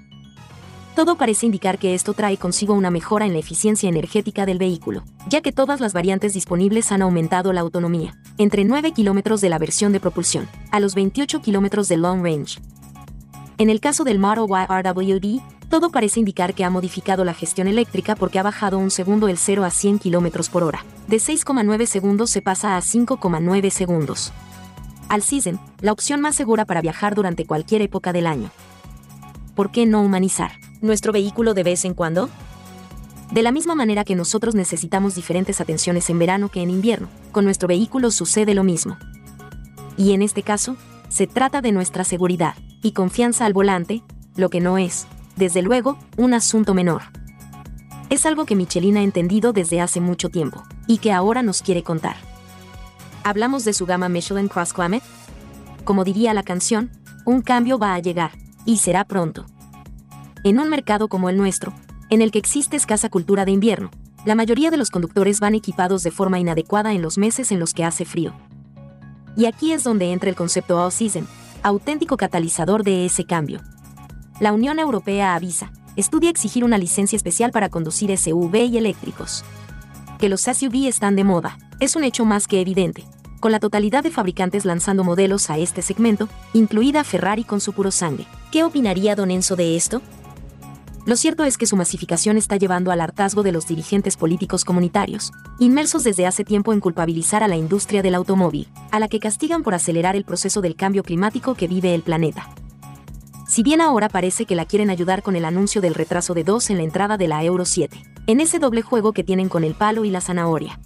Todo parece indicar que esto trae consigo una mejora en la eficiencia energética del vehículo, ya que todas las variantes disponibles han aumentado la autonomía, entre 9 kilómetros de la versión de propulsión, a los 28 kilómetros de long range. En el caso del Model Y RWD, todo parece indicar que ha modificado la gestión eléctrica porque ha bajado un segundo el 0 a 100 kilómetros por hora. De 6,9 segundos se pasa a 5,9 segundos. Al Season, la opción más segura para viajar durante cualquier época del año. ¿Por qué no humanizar nuestro vehículo de vez en cuando? De la misma manera que nosotros necesitamos diferentes atenciones en verano que en invierno, con nuestro vehículo sucede lo mismo. Y en este caso, se trata de nuestra seguridad y confianza al volante, lo que no es, desde luego, un asunto menor. Es algo que Michelin ha entendido desde hace mucho tiempo, y que ahora nos quiere contar. ¿Hablamos de su gama Michelin Cross Climate? como diría la canción, un cambio va a llegar, y será pronto. En un mercado como el nuestro, en el que existe escasa cultura de invierno, la mayoría de los conductores van equipados de forma inadecuada en los meses en los que hace frío. Y aquí es donde entra el concepto All Season, auténtico catalizador de ese cambio. La Unión Europea avisa, estudia exigir una licencia especial para conducir SUV y eléctricos. Que los SUV están de moda, es un hecho más que evidente, con la totalidad de fabricantes lanzando modelos a este segmento, incluida Ferrari con su puro sangre. ¿Qué opinaría Don Enzo de esto? Lo cierto es que su masificación está llevando al hartazgo de los dirigentes políticos comunitarios, inmersos desde hace tiempo en culpabilizar a la industria del automóvil, a la que castigan por acelerar el proceso del cambio climático que vive el planeta. Si bien ahora parece que la quieren ayudar con el anuncio del retraso de dos en la entrada de la Euro 7, en ese doble juego que tienen con el palo y la zanahoria.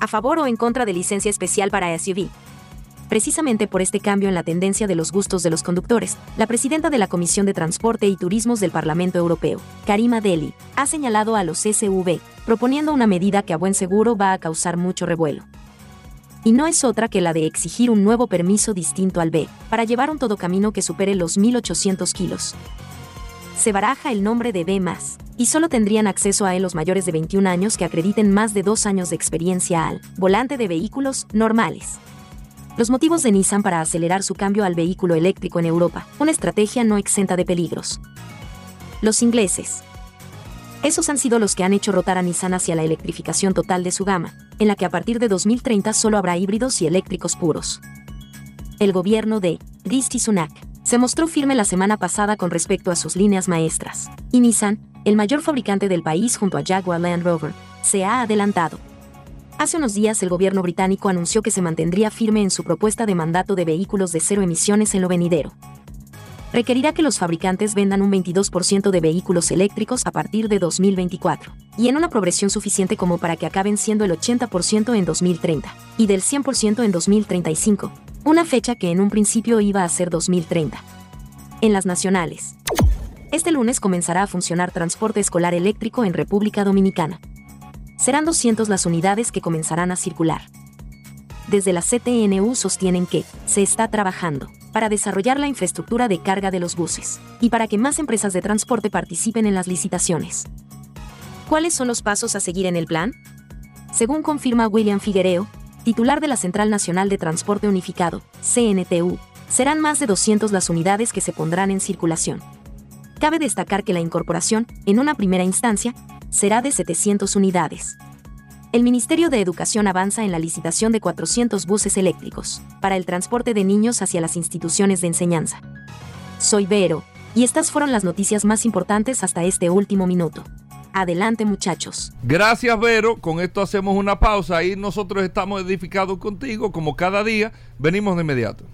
A favor o en contra de licencia especial para SUV, Precisamente por este cambio en la tendencia de los gustos de los conductores, la presidenta de la Comisión de Transporte y Turismos del Parlamento Europeo, Karima Deli, ha señalado a los SUV, proponiendo una medida que a buen seguro va a causar mucho revuelo. Y no es otra que la de exigir un nuevo permiso distinto al B, para llevar un todocamino que supere los 1.800 kilos. Se baraja el nombre de B, y solo tendrían acceso a él los mayores de 21 años que acrediten más de dos años de experiencia al volante de vehículos normales. Los motivos de Nissan para acelerar su cambio al vehículo eléctrico en Europa, una estrategia no exenta de peligros. Los ingleses. Esos han sido los que han hecho rotar a Nissan hacia la electrificación total de su gama, en la que a partir de 2030 solo habrá híbridos y eléctricos puros. El gobierno de Rishi Sunak se mostró firme la semana pasada con respecto a sus líneas maestras, y Nissan, el mayor fabricante del país junto a Jaguar Land Rover, se ha adelantado. Hace unos días el gobierno británico anunció que se mantendría firme en su propuesta de mandato de vehículos de cero emisiones en lo venidero. Requerirá que los fabricantes vendan un 22% de vehículos eléctricos a partir de 2024, y en una progresión suficiente como para que acaben siendo el 80% en 2030, y del 100% en 2035, una fecha que en un principio iba a ser 2030. En las nacionales. Este lunes comenzará a funcionar transporte escolar eléctrico en República Dominicana serán 200 las unidades que comenzarán a circular. Desde la CTNU sostienen que se está trabajando para desarrollar la infraestructura de carga de los buses y para que más empresas de transporte participen en las licitaciones. ¿Cuáles son los pasos a seguir en el plan? Según confirma William Figuereo, titular de la Central Nacional de Transporte Unificado, CNTU, serán más de 200 las unidades que se pondrán en circulación. Cabe destacar que la incorporación, en una primera instancia, será de 700 unidades. El Ministerio de Educación avanza en la licitación de 400 buses eléctricos para el transporte de niños hacia las instituciones de enseñanza. Soy Vero, y estas fueron las noticias más importantes hasta este último minuto. Adelante muchachos. Gracias Vero, con esto hacemos una pausa y nosotros estamos edificados contigo como cada día. Venimos de inmediato.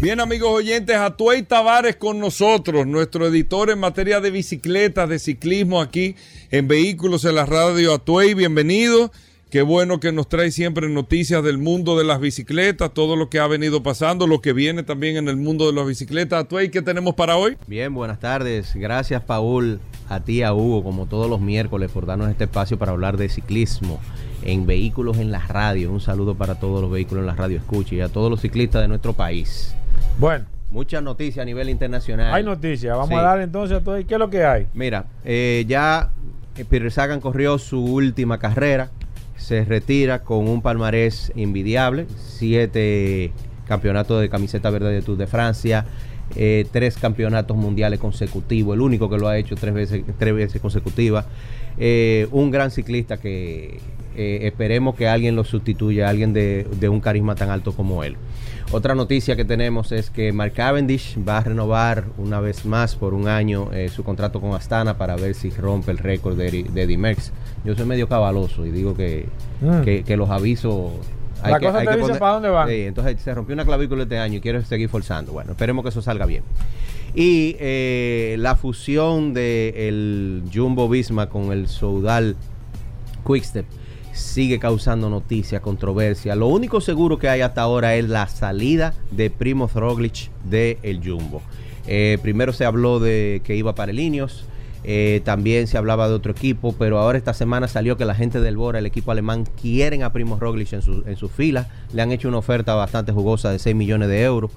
Bien, amigos oyentes, Atuey Tavares con nosotros, nuestro editor en materia de bicicletas, de ciclismo aquí en Vehículos en la Radio. Atuey, bienvenido. Qué bueno que nos trae siempre noticias del mundo de las bicicletas, todo lo que ha venido pasando, lo que viene también en el mundo de las bicicletas. Atuey, ¿qué tenemos para hoy? Bien, buenas tardes. Gracias, Paul, a ti, a Hugo, como todos los miércoles, por darnos este espacio para hablar de ciclismo en Vehículos en la Radio. Un saludo para todos los vehículos en la radio escucha y a todos los ciclistas de nuestro país. Bueno. Muchas noticias a nivel internacional. Hay noticias. Vamos a dar entonces a todo. ¿Qué es lo que hay? Mira, eh, ya Peter Sagan corrió su última carrera. Se retira con un palmarés invidiable. Siete campeonatos de camiseta verde de Tour de Francia. Eh, tres campeonatos mundiales consecutivos. El único que lo ha hecho tres veces, tres veces consecutivas. Eh, un gran ciclista que esperemos que alguien lo sustituya. Alguien de un carisma tan alto como él. Otra noticia que tenemos es que Mark Cavendish va a renovar una vez más por un año eh, su contrato con Astana para ver si rompe el récord de, de Eddie Merckx. Yo soy medio cabaloso y digo que, mm. los avisos hay La que, cosa te para dónde. Sí, entonces se rompió una clavícula este año y quiero seguir forzando. Bueno, esperemos que eso salga bien. Y eh, la fusión del Jumbo Visma con el Soudal Quickstep sigue causando noticia, controversia. Lo único seguro que hay hasta ahora es la salida de Primo Roglic de el Jumbo. Eh, primero se habló de que iba para el Ineos. Eh, también se hablaba de otro equipo, pero ahora esta semana salió que la gente del Bora, el equipo alemán, quieren a Primo Roglic en, su- en sus filas. Le han hecho una oferta bastante jugosa de 6 millones de euros.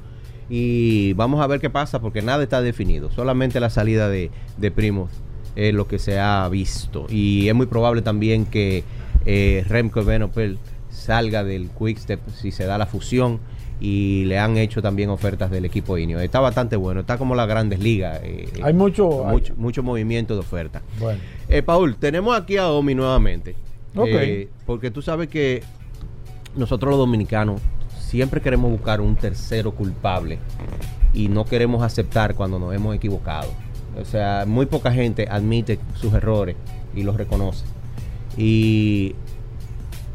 Y vamos a ver qué pasa porque nada está definido. Solamente la salida de, de Primo es lo que se ha visto. Y es muy probable también que eh, Remco Evenepoel salga del Quickstep si se da la fusión. Y le han hecho también ofertas del equipo Inio. Está bastante bueno. Está como las grandes ligas. eh, Hay mucho. hay- mucho, mucho movimiento de oferta. Bueno. Eh, Paul, tenemos aquí a Omi nuevamente. Eh, porque tú sabes que nosotros los dominicanos siempre queremos buscar un tercero culpable y no queremos aceptar cuando nos hemos equivocado. O sea, muy poca gente admite sus errores y los reconoce. Y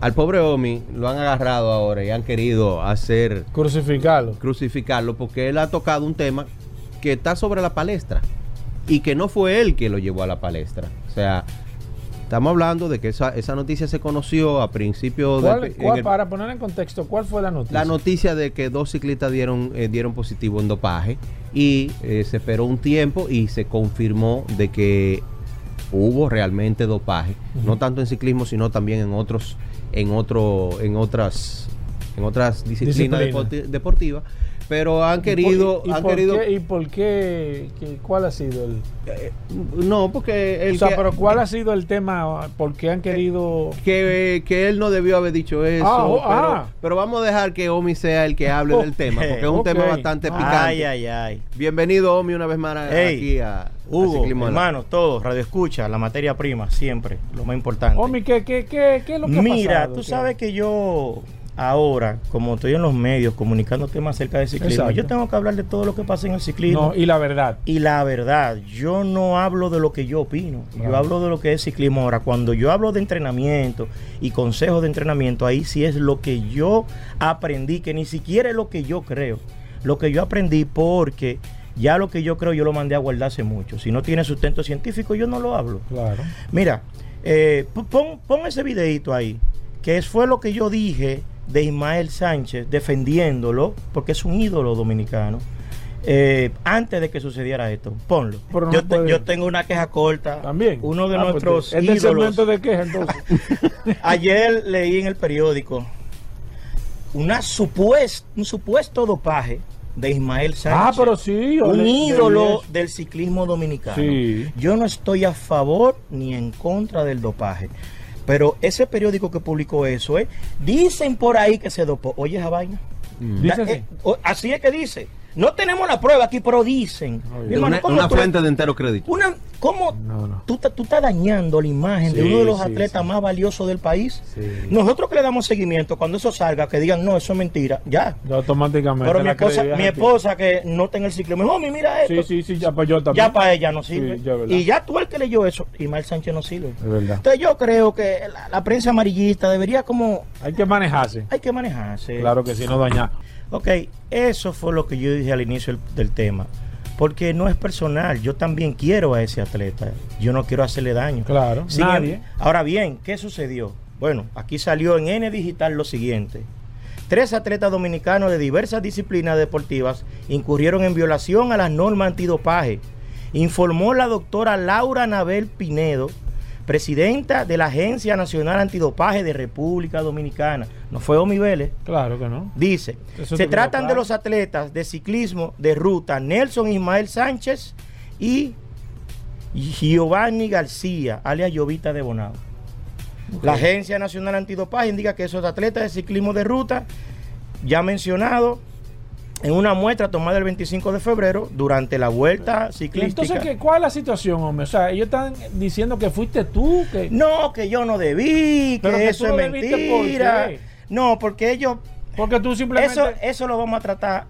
al pobre Omi lo han agarrado ahora y han querido hacer Crucificarlo. crucificarlo porque él ha tocado un tema que está sobre la palestra y que no fue él que lo llevó a la palestra. O sea, estamos hablando de que esa, esa noticia se conoció a principios de... ¿Cuál- el- para poner en contexto, ¿cuál fue la noticia? la noticia de que dos ciclistas dieron, eh, dieron positivo en dopaje y eh, se esperó un tiempo y se confirmó de que hubo realmente dopaje, no tanto en ciclismo sino también en otros, en otro, en otras, en otras disciplinas Disciplina. deporti- deportivas, pero han querido, ¿Y, han por querido, qué, ¿Y por qué? qué- ¿Cuál ha sido el.? eh, no porque el o sea, que, pero ¿cuál ha sido el tema? ¿Por qué han querido.? que, que él no debió haber dicho eso, Ah, oh, pero, ah. pero vamos a dejar que Omi sea el que hable Oh, del tema, porque es un tema bastante picante. Ay, ay, ay. Bienvenido, Omi, una vez más a- aquí a, a Hugo, la- hermano, todo, radio escucha, la materia prima, siempre, lo más importante. Omi, ¿qué, qué, qué, qué es lo que ha Mira, pasado? tú ¿Qué? sabes que yo ahora, como estoy en los medios comunicando temas acerca del ciclismo, Exacto. yo tengo que hablar de todo lo que pasa en el ciclismo. No, y la verdad. Y la verdad, yo no hablo de lo que yo opino, yo hablo de lo que es ciclismo. Ahora, cuando yo hablo de entrenamiento y consejos de entrenamiento, ahí sí es lo que yo aprendí, que ni siquiera es lo que yo creo, lo que yo aprendí porque ya lo que yo creo yo lo mandé a guardar hace mucho. Si no tiene sustento científico, yo no lo hablo. Claro. Mira, eh, pon, pon ese videito ahí, que fue lo que yo dije de Ismael Sánchez defendiéndolo, porque es un ídolo dominicano, eh, antes de que sucediera esto. Ponlo. No yo, te- puede- yo tengo una queja corta. También. Uno de Ah, pues, nuestros Es del ídolos. de queja, entonces. Ayer leí en el periódico una supuest, un supuesto dopaje de Ismael Sánchez. ah, pero sí. un le- ídolo del ciclismo dominicano. Sí. Yo no estoy a favor ni en contra del dopaje. Pero ese periódico que publicó eso, ¿eh? dicen por ahí que se dopó. Oye, esa vaina. Dice así. eh, así es que dice. No tenemos la prueba aquí, pero dicen. Oye. Mi hermano, una, ¿cómo una tú fuente de entero crédito. una, ¿Cómo No, no. Tú, tú estás dañando la imagen de uno de los sí, atletas sí. más valiosos del país? Sí. Nosotros que le damos seguimiento, cuando eso salga, que digan, no, eso es mentira, ya. Ya automáticamente. Pero mi esposa, mi esposa que no está en el ciclo, me dijo, "Mami, mira esto. Sí, sí, sí, ya para yo también. Ya para ella no sirve. Sí, ya, verdad. y ya tú el que leyó eso, Ismael Sánchez no sirve. Es verdad. Entonces yo creo que la, la prensa amarillista debería como, Hay que manejarse. hay que manejarse. Claro que sí, no dañar. Ok, eso fue lo que yo dije al inicio del, del tema. Porque no es personal, yo también quiero a ese atleta. Yo no quiero hacerle daño. Claro, Sin em- nadie. Ahora bien, ¿qué sucedió? Bueno, aquí salió en N Digital lo siguiente. Tres atletas dominicanos de diversas disciplinas deportivas incurrieron en violación a las normas antidopaje. Informó la doctora Laura Nabel Pinedo, presidenta de la Agencia Nacional Antidopaje de República Dominicana. No fue Omi Vélez. Claro que no. Dice, Eso se tratan de los atletas de ciclismo de ruta Nelson Ismael Sánchez y Giovanni García, alias Llovita de Bonao. La Agencia Nacional Antidopaje indica que esos atletas de ciclismo de ruta, ya mencionado, en una muestra tomada el 25 de febrero durante la vuelta ciclística. entonces, ¿qué, ¿cuál es la situación, hombre? O sea, ellos están diciendo que fuiste tú, que... No, que yo no debí, Pero que que eso es ¿por mentira. qué? No, porque ellos Porque tú simplemente... Eso, eso lo vamos a tratar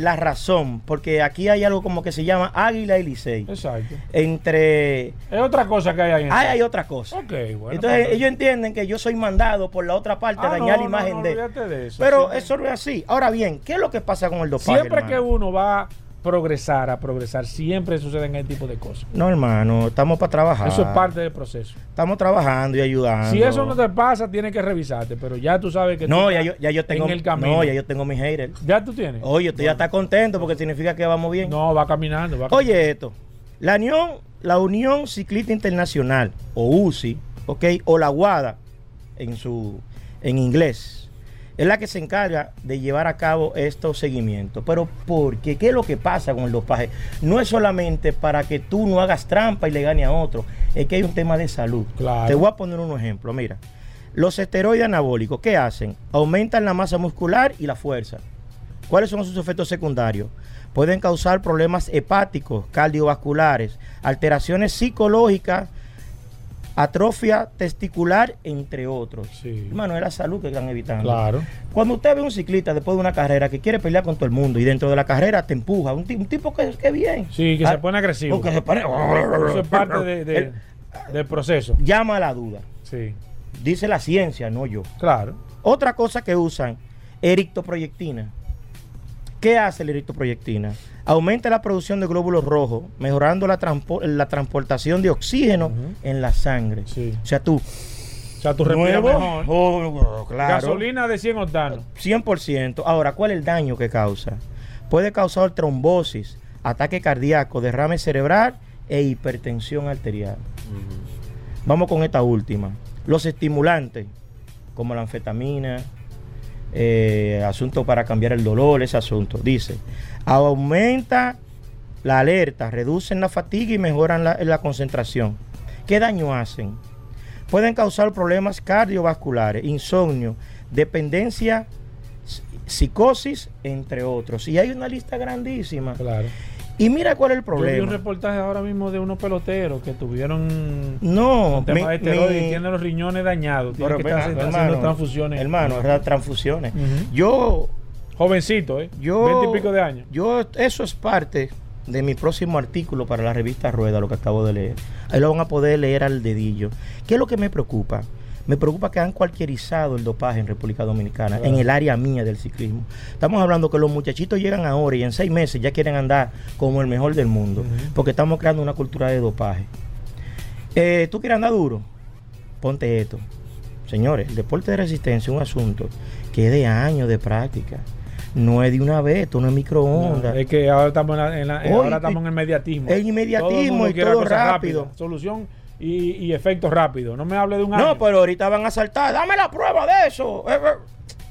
la razón, porque aquí hay algo como que se llama Águila y Licey. Exacto. Entre. Es otra cosa que hay ahí. Hay, hay otra cosa. Ok, bueno. Entonces pues, ellos entienden que yo soy mandado por la otra parte Ah, a dañar no, la imagen no, no, de. de eso. Pero eso no es así. Ahora bien, ¿qué es lo que pasa con el dopaje? Siempre que uno va progresar, a progresar, siempre suceden ese tipo de cosas. No, hermano, estamos para trabajar. Eso es parte del proceso. Estamos trabajando y ayudando. Si eso no te pasa, tienes que revisarte, pero ya tú sabes que tú No, estás ya yo, ya yo tengo. en el camino. No, ya yo tengo mis haters. ¿Ya tú tienes? Oye, usted ya está contento porque significa que vamos bien. No, va caminando. Va Oye, esto. La Unión la Unión Ciclista Internacional, o UCI, ¿ok? O la WADA, en, su, en inglés, es la que se encarga de llevar a cabo estos seguimientos. Pero ¿por qué? ¿Qué es lo que pasa con el dopaje? No es solamente para que tú no hagas trampa y le gane a otro, es que hay un tema de salud. Claro. Te voy a poner un ejemplo, mira. Los esteroides anabólicos, ¿qué hacen? Aumentan la masa muscular y la fuerza. ¿Cuáles son sus efectos secundarios? Pueden causar problemas hepáticos, cardiovasculares, alteraciones psicológicas, atrofia testicular, entre otros. Sí. Hermano, es la salud que están evitando. Claro. Cuando usted ve un ciclista después de una carrera que quiere pelear con todo el mundo y dentro de la carrera te empuja, un, ti- un tipo que, que bien. Sí, que Ah, se pone agresivo. se pone- Eso es parte de- de- Él del proceso. llama a la duda. Sí. Dice la ciencia, no yo. Claro. Otra cosa que usan, erictoproyectina. ¿Qué hace la erictoproyectina? Aumenta la producción de glóbulos rojos, mejorando la, transpo- la transportación de oxígeno en la sangre. Sí. O sea, tú, O sea, tú respiras nuevo, mejor. oh, claro, Gasolina de 100 octanos. 100%. Ahora, ¿cuál es el daño que causa? Puede causar trombosis, ataque cardíaco, derrame cerebral e hipertensión arterial. Vamos con esta última. Los estimulantes, como la anfetamina, eh, asunto para cambiar el dolor, ese asunto. Dice, aumenta la alerta, reducen la fatiga y mejoran la, concentración. ¿Qué daño hacen? Pueden causar problemas cardiovasculares, insomnio, dependencia, psicosis, entre otros. Y hay una lista grandísima. Claro. Y mira cuál es el Yo vi un problema. reportaje ahora mismo de unos peloteros que tuvieron No, un tema mi- de esteroides y tienen los riñones dañados. Pero que estar ven, haciendo hermano, transfusiones. Hermano, ¿verdad? transfusiones. Yo, Jovencito, ¿eh? yo. 20 y pico de años. Yo, eso es parte de mi próximo artículo para la revista Rueda, lo que acabo de leer. Ahí lo van a poder leer al dedillo. ¿Qué es lo que me preocupa? Me preocupa que han cualquierizado el dopaje en República Dominicana, Claro. en el área mía del ciclismo. Estamos hablando que los muchachitos llegan ahora y en seis meses ya quieren andar como el mejor del mundo, porque estamos creando una cultura de dopaje. Eh, ¿Tú quieres andar duro? Ponte esto. Señores, el deporte de resistencia es un asunto que es de años de práctica. No es de una vez, esto no es microondas. No, es que ahora estamos en, la- en la- Oye, ahora estamos en el mediatismo. el inmediatismo mundo y todo rápido. Solución y, y efecto rápido. No me hable de un año. No, pero ahorita van a saltar. Dame la prueba de eso. Eh, eh.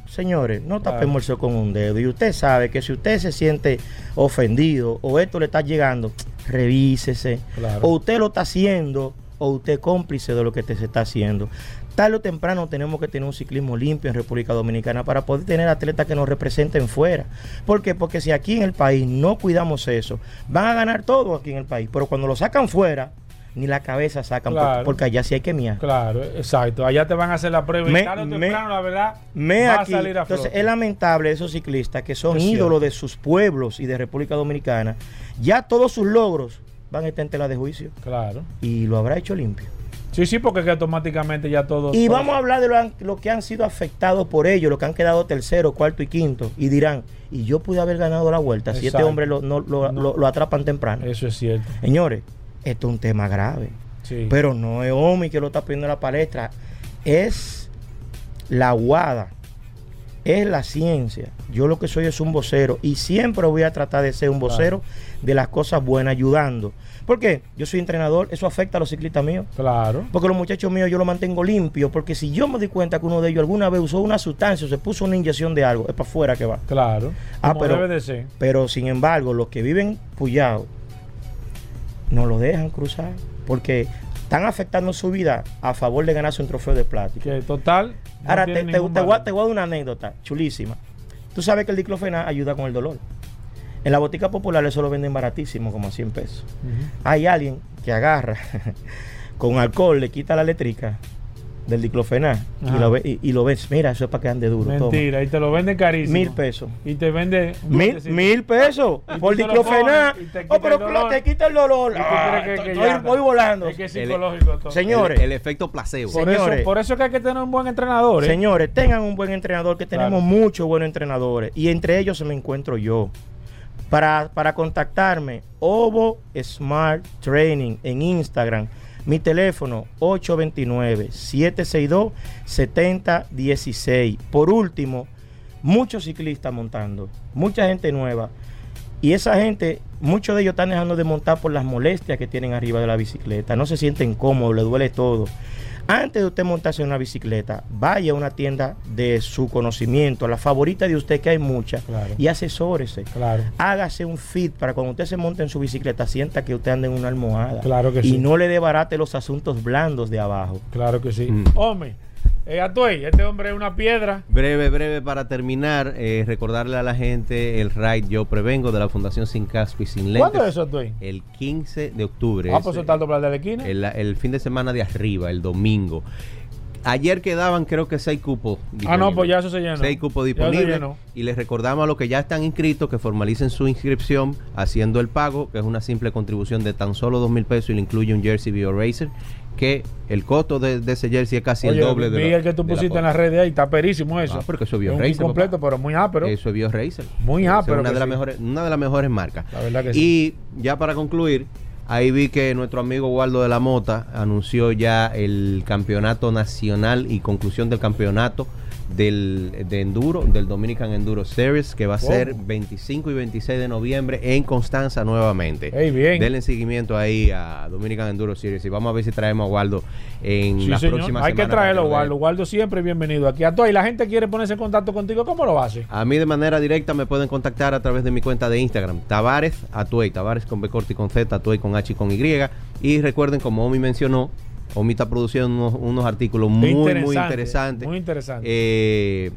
Señores, no Claro. tapemos sol con un dedo. Y usted sabe que si usted se siente ofendido o esto le está llegando, revísese. Claro. O usted lo está haciendo o usted es cómplice de lo que te se está haciendo. Tarde o temprano tenemos que tener un ciclismo limpio en República Dominicana para poder tener atletas que nos representen fuera. ¿Por qué? Porque si aquí en el país no cuidamos eso, van a ganar todo aquí en el país. Pero cuando lo sacan fuera, ni la cabeza sacan, por- porque allá sí hay que miar. Claro, exacto. Allá te van a hacer la prueba Me- y tarde o temprano, la verdad, Me va aquí. a salir a Entonces, es lamentable esos ciclistas que son Es ídolos cierto. de sus pueblos y de República Dominicana. Ya todos sus logros van a estar en tela de juicio Claro. y lo habrá hecho limpio. Sí, sí, porque es que automáticamente ya todo. Y vamos a hablar de lo, han- lo que han sido afectados por ellos, los que han quedado tercero, cuarto y quinto. Y dirán, y yo pude haber ganado la vuelta si este hombre lo, no- lo- No. lo- lo atrapan temprano. Eso es cierto. Señores, esto es un tema grave. Sí. Pero no es Omi que lo está poniendo en la palestra. Es la guada. Es la ciencia. Yo lo que soy es un vocero. Y siempre voy a tratar de ser un vocero de las cosas buenas, ayudando. ¿Por qué? Yo soy entrenador. Eso afecta a los ciclistas míos. Claro. Porque los muchachos míos yo los mantengo limpios. Porque si yo me doy cuenta que uno de ellos alguna vez usó una sustancia o se puso una inyección de algo, es para afuera que va. Claro. Ah, pero- debe de ser. Pero sin embargo, los que viven puyados no lo dejan cruzar porque están afectando su vida a favor de ganarse un trofeo de plática. Que total. no Ahora, te, te- voy, a- valor. te voy a dar una anécdota chulísima. Tú sabes que el diclofenac ayuda con el dolor. En la botica popular eso lo venden baratísimo, como a 100 pesos. Hay alguien que agarra con alcohol, le quita la letrica del diclofenac y lo, ve, y, y lo ves. Mira, eso es para que ande duro. toma. Mentira, y te lo venden carísimo. Mil pesos. Y te vende. Mil, mil pesos Y por diclofenac. Oh, pero el te quita el dolor. ¿Y tú Ah, que- estoy- que estoy- ya voy volando. Es que es El- psicológico todo. Señores. El, el efecto placebo. Por, Señores. eso, por eso que hay que tener un buen entrenador. ¿eh? Señores, tengan un buen entrenador, que tenemos Claro. muchos buenos entrenadores. Y entre ellos me encuentro yo. Para, para contactarme, Ovo Smart Training en Instagram. Mi teléfono 829-762-7016. Por último, muchos ciclistas montando, mucha gente nueva. Y esa gente muchos de ellos están dejando de montar por las molestias que tienen arriba de la bicicleta. No se sienten cómodos, les duele todo. Antes de usted montarse en una bicicleta, vaya a una tienda de su conocimiento, a la favorita de usted, que hay muchas, Claro. y asesórese. Claro. Hágase un fit para cuando usted se monte en su bicicleta, sienta que usted anda en una almohada. Claro que y sí. no le debarate los asuntos blandos de abajo. Claro que sí. Mm. Hombre, eh, Atuey, este hombre es una piedra. Breve, breve para terminar, eh, recordarle a la gente el ride Yo Prevengo de la Fundación Sin Casco y Sin Lentes. ¿Cuándo es eso, Atuey? El 15 de octubre. Ah, es, pues soltando para la de la esquina. el, el fin de semana de arriba, el domingo. Ayer quedaban creo que seis cupos. Ah, no, disponibles. pues ya eso se llenó. Seis cupos disponibles. Y les recordamos a los que ya están inscritos que formalicen su inscripción haciendo el pago, que es una simple contribución de tan solo dos mil pesos y le incluye un Jersey Bio Racer, que el costo de, de ese jersey es casi Oye, el doble de vi el que tú de la pusiste en las redes ahí, está perísimo eso. Ah, porque eso es Es Racer, completo, papá. pero muy ápero. Eso es Bio Racer. Muy ápero Una, de las sí. mejores, una de las mejores marcas. La verdad que y ya para concluir, ahí vi que nuestro amigo Waldo de la Mota anunció ya el campeonato nacional y conclusión del campeonato del, de Enduro, del Dominican Enduro Series, que va a ser 25 y 26 de noviembre en Constanza nuevamente. Ey, bien. Denle seguimiento ahí a Dominican Enduro Series y vamos a ver si traemos a Waldo en Sí, las señor. próximas Hay que traerlo. Waldo. Waldo siempre bienvenido aquí. Atuey, la gente quiere ponerse en contacto contigo, ¿cómo lo hace? A mí de manera directa me pueden contactar a través de mi cuenta de Instagram, Tavares Atuey, Tavares con B corta y con Z, Atuey con H y con Y. Y recuerden, como Omi mencionó, Omi está produciendo unos, unos artículos muy, muy Interesante, interesantes. muy interesante. eh,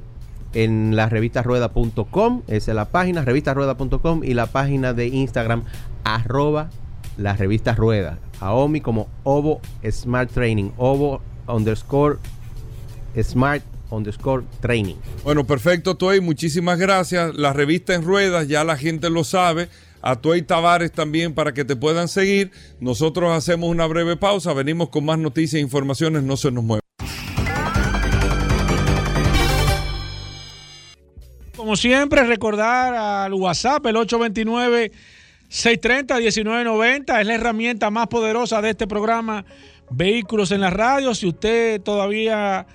en la revistasrueda.com, esa es la página, revistasrueda.com y la página de Instagram, arroba la revista Rueda. A Omi como Ovo Smart Training, Ovo underscore Smart underscore Training. Bueno, perfecto, Tuey. Muchísimas gracias. La revista en ruedas, ya la gente lo sabe. A Tuey Tavares también para que te puedan seguir. Nosotros hacemos una breve pausa. Venimos con más noticias e informaciones. No se nos muevan. Como siempre, recordar al WhatsApp, el 829-630-1990. Es la herramienta más poderosa de este programa Vehículos en la Radio. Si usted todavía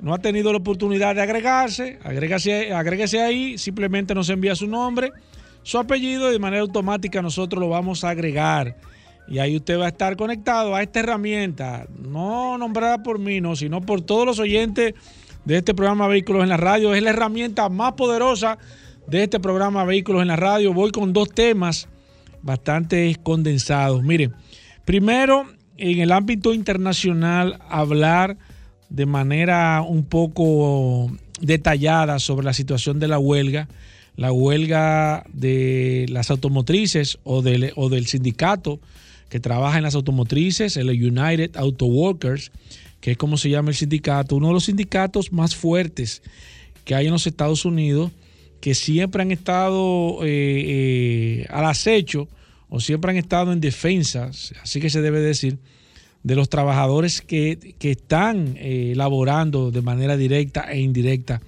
no ha tenido la oportunidad de agregarse, agrégase, agréguese ahí. Simplemente nos envía su nombre, su apellido y de manera automática nosotros lo vamos a agregar. Y ahí usted va a estar conectado a esta herramienta, no nombrada por mí, no, sino por todos los oyentes de este programa Vehículos en la Radio. Es la herramienta más poderosa de este programa Vehículos en la Radio. Voy con dos temas bastante condensados. Miren, primero, en el ámbito internacional, hablar de manera un poco detallada sobre la situación de la huelga, la huelga de las automotrices o del, o del sindicato que trabaja en las automotrices, el United Auto Workers, que es como se llama el sindicato, uno de los sindicatos más fuertes que hay en los Estados Unidos, que siempre han estado eh, eh, al acecho o siempre han estado en defensa, así que se debe decir, de los trabajadores que, que están eh, laborando de manera directa e indirecta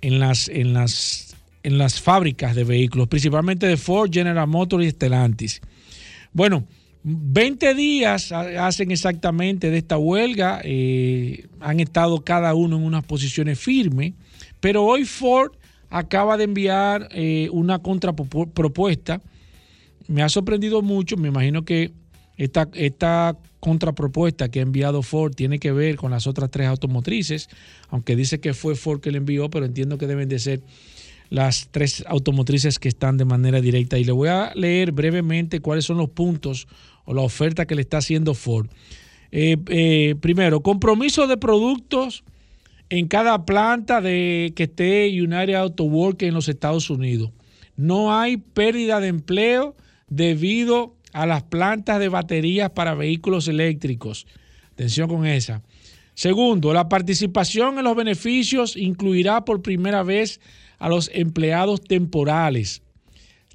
en las, en, las, en las fábricas de vehículos, principalmente de Ford, General Motors y Stellantis. Bueno, 20 días ha- hacen exactamente de esta huelga, eh, han estado cada uno en unas posiciones firmes, pero hoy Ford acaba de enviar eh, una contrapropuesta. Me ha sorprendido mucho, me imagino que esta, esta contrapropuesta que ha enviado Ford tiene que ver con las otras tres automotrices, aunque dice que fue Ford que le envió, pero entiendo que deben de ser las tres automotrices que están de manera directa. Y le voy a leer brevemente cuáles son los puntos o la oferta que le está haciendo Ford. Eh, eh, primero, compromiso de productos en cada planta de que esté United Auto Work en los Estados Unidos. No hay pérdida de empleo debido a las plantas de baterías para vehículos eléctricos. Atención con esa. Segundo, la participación en los beneficios incluirá por primera vez a los empleados temporales.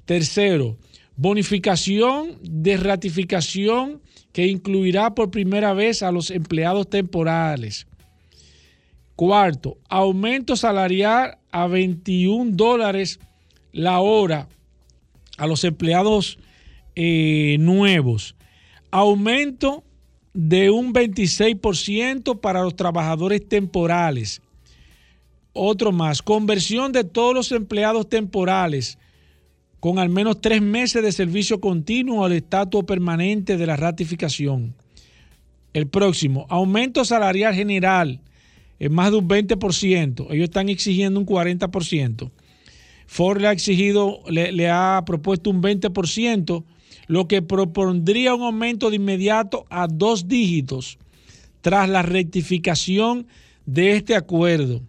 Tercero, bonificación de ratificación que incluirá por primera vez a los empleados temporales. Cuarto, aumento salarial a 21 dólares la hora a los empleados eh, nuevos. Aumento de un 26% para los trabajadores temporales. Otro más, conversión de todos los empleados temporales con al menos tres meses de servicio continuo al estatus permanente de la ratificación. El próximo, aumento salarial general en más de un 20%. Ellos están exigiendo un 40%. Ford le ha le ha propuesto un 20%, lo que propondría un aumento de inmediato a dos dígitos tras la rectificación de este acuerdo.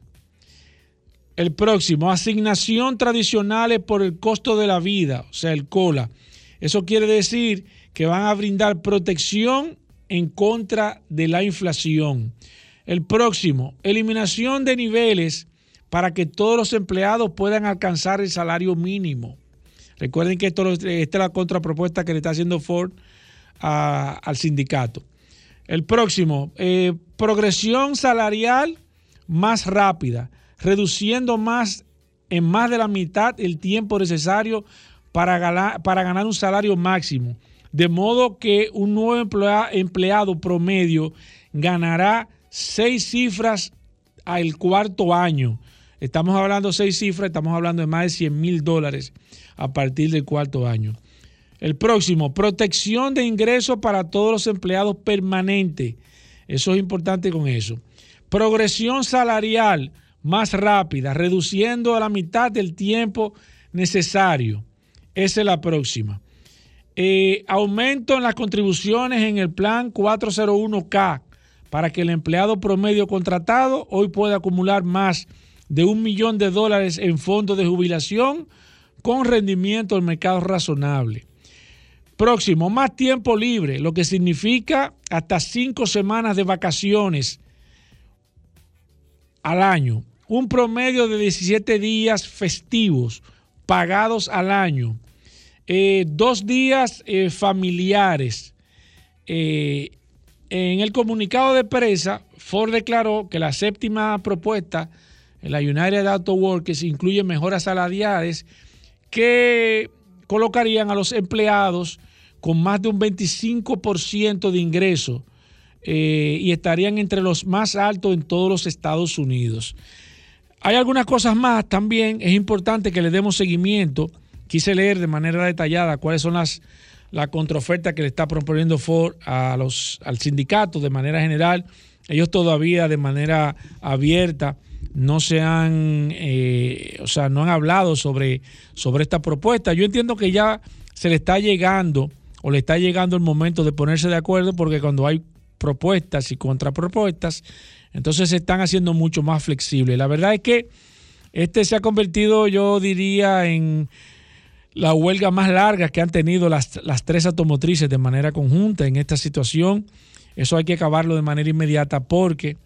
El próximo, asignación tradicionales por el costo de la vida, o sea, el COLA. Eso quiere decir que van a brindar protección en contra de la inflación. El próximo, eliminación de niveles para que todos los empleados puedan alcanzar el salario mínimo. Recuerden que esto, esta es la contrapropuesta que le está haciendo Ford al sindicato. El próximo, eh, progresión salarial más rápida, reduciendo más en más de la mitad el tiempo necesario para ganar, para ganar un salario máximo. De modo que un nuevo empleado promedio ganará seis cifras al cuarto año. Estamos hablando seis cifras, estamos hablando de más de 100 mil dólares a partir del cuarto año. El próximo, protección de ingresos para todos los empleados permanentes. Eso es importante con eso. Progresión salarial más rápida, reduciendo a la mitad del tiempo necesario. Esa es la próxima. Eh, aumento en las contribuciones en el plan 401K para que el empleado promedio contratado hoy pueda acumular más de un millón de dólares en fondos de jubilación con rendimiento del mercado razonable. Próximo, más tiempo libre, lo que significa hasta cinco semanas de vacaciones al año. Un promedio de 17 días festivos pagados al año. Eh, dos días eh, familiares. Eh, en el comunicado de prensa, Ford declaró que la séptima propuesta, la United Auto Workers, incluye mejoras salariales que colocarían a los empleados con más de un 25% de ingreso y estarían entre los más altos en todos los Estados Unidos. Hay algunas cosas más también, es importante que le demos seguimiento. Quise leer de manera detallada cuáles son las la contraoferta que le está proponiendo Ford a los, al sindicato de manera general. Ellos todavía de manera abierta no se han, eh, o sea, no han hablado sobre, sobre esta propuesta. Yo entiendo que ya se le está llegando o le está llegando el momento de ponerse de acuerdo porque cuando hay propuestas y contrapropuestas, entonces se están haciendo mucho más flexibles. La verdad es que este se ha convertido, yo diría, en la huelga más larga que han tenido las, tres automotrices de manera conjunta en esta situación. Eso hay que acabarlo de manera inmediata porque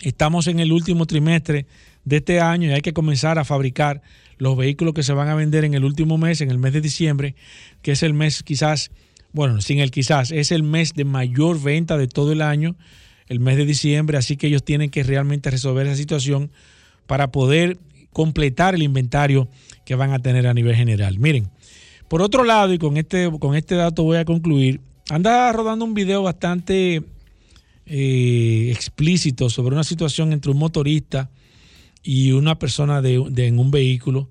estamos en el último trimestre de este año y hay que comenzar a fabricar los vehículos que se van a vender en el último mes, en el mes de diciembre, que es el mes quizás, bueno, sin el quizás, es el mes de mayor venta de todo el año, el mes de diciembre, así que ellos tienen que realmente resolver esa situación para poder completar el inventario que van a tener a nivel general. Miren, por otro lado, y con este, con este dato voy a concluir, anda rodando un video bastante eh, explícito sobre una situación entre un motorista y una persona de, en un vehículo,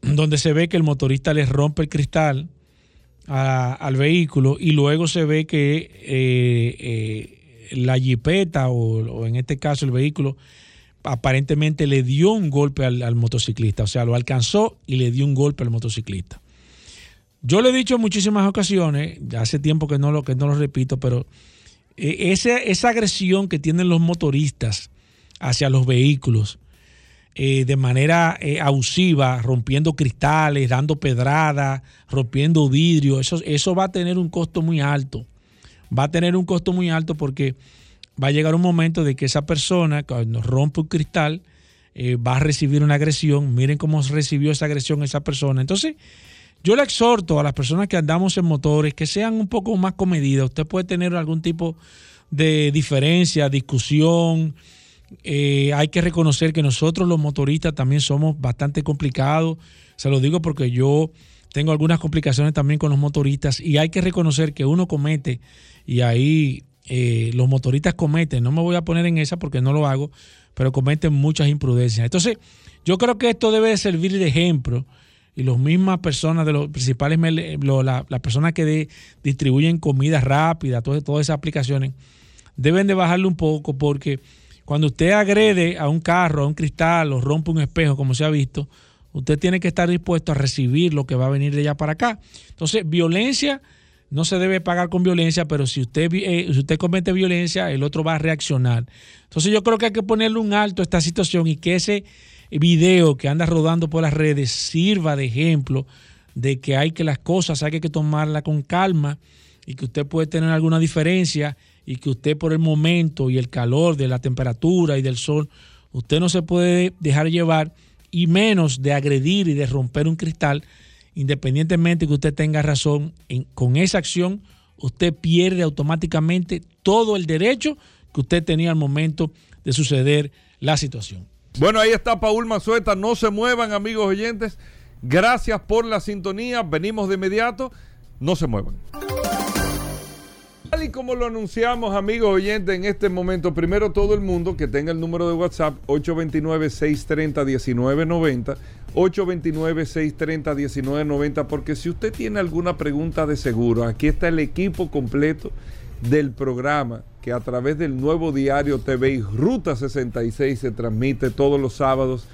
donde se ve que el motorista le rompe el cristal al vehículo y luego se ve que eh, eh, la jipeta o, en este caso el vehículo aparentemente le dio un golpe al, motociclista, o sea, lo alcanzó y le dio un golpe al motociclista. Yo le he dicho en muchísimas ocasiones, hace tiempo que no lo, que no lo repito, pero eh, esa, esa agresión que tienen los motoristas hacia los vehículos, eh, de manera eh, abusiva, rompiendo cristales, dando pedradas, rompiendo vidrio, eso, eso va a tener un costo muy alto. Va a tener un costo muy alto porque va a llegar un momento de que esa persona, cuando rompe un cristal, eh, va a recibir una agresión. Miren cómo recibió esa agresión esa persona. Entonces, yo le exhorto a las personas que andamos en motores que sean un poco más comedidas. Usted puede tener algún tipo de diferencia, discusión, eh, hay que reconocer que nosotros los motoristas también somos bastante complicados. Se lo digo porque yo tengo algunas complicaciones también con los motoristas y hay que reconocer que uno comete y ahí eh, los motoristas cometen, no me voy a poner en esa porque no lo hago, pero cometen muchas imprudencias. Entonces, yo creo que esto debe servir de ejemplo y las mismas personas de los principales, las personas que distribuyen comida rápida, todas, todas esas aplicaciones, deben de bajarle un poco porque cuando usted agrede a un carro, a un cristal o rompe un espejo, como se ha visto, usted tiene que estar dispuesto a recibir lo que va a venir de allá para acá. Entonces, violencia no se debe pagar con violencia, pero si usted, eh, si usted comete violencia, el otro va a reaccionar. Entonces, yo creo que hay que ponerle un alto a esta situación y que ese video que anda rodando por las redes sirva de ejemplo de que hay que las cosas hay que tomarlas con calma y que usted puede tener alguna diferencia y que usted por el momento y el calor de la temperatura y del sol, usted no se puede dejar llevar y menos de agredir y de romper un cristal, independientemente que usted tenga razón, con esa acción usted pierde automáticamente todo el derecho que usted tenía al momento de suceder la situación. Bueno, ahí está Paul Manzueta. No se muevan, amigos oyentes. Gracias por la sintonía. Venimos de inmediato. No se muevan. Tal y como lo anunciamos, amigos oyentes, en este momento, primero todo el mundo que tenga el número de WhatsApp 829-630-1990, 829-630-1990, porque si usted tiene alguna pregunta de seguro, aquí está el equipo completo del programa que a través del nuevo diario TV y Ruta 66 se transmite todos los sábados,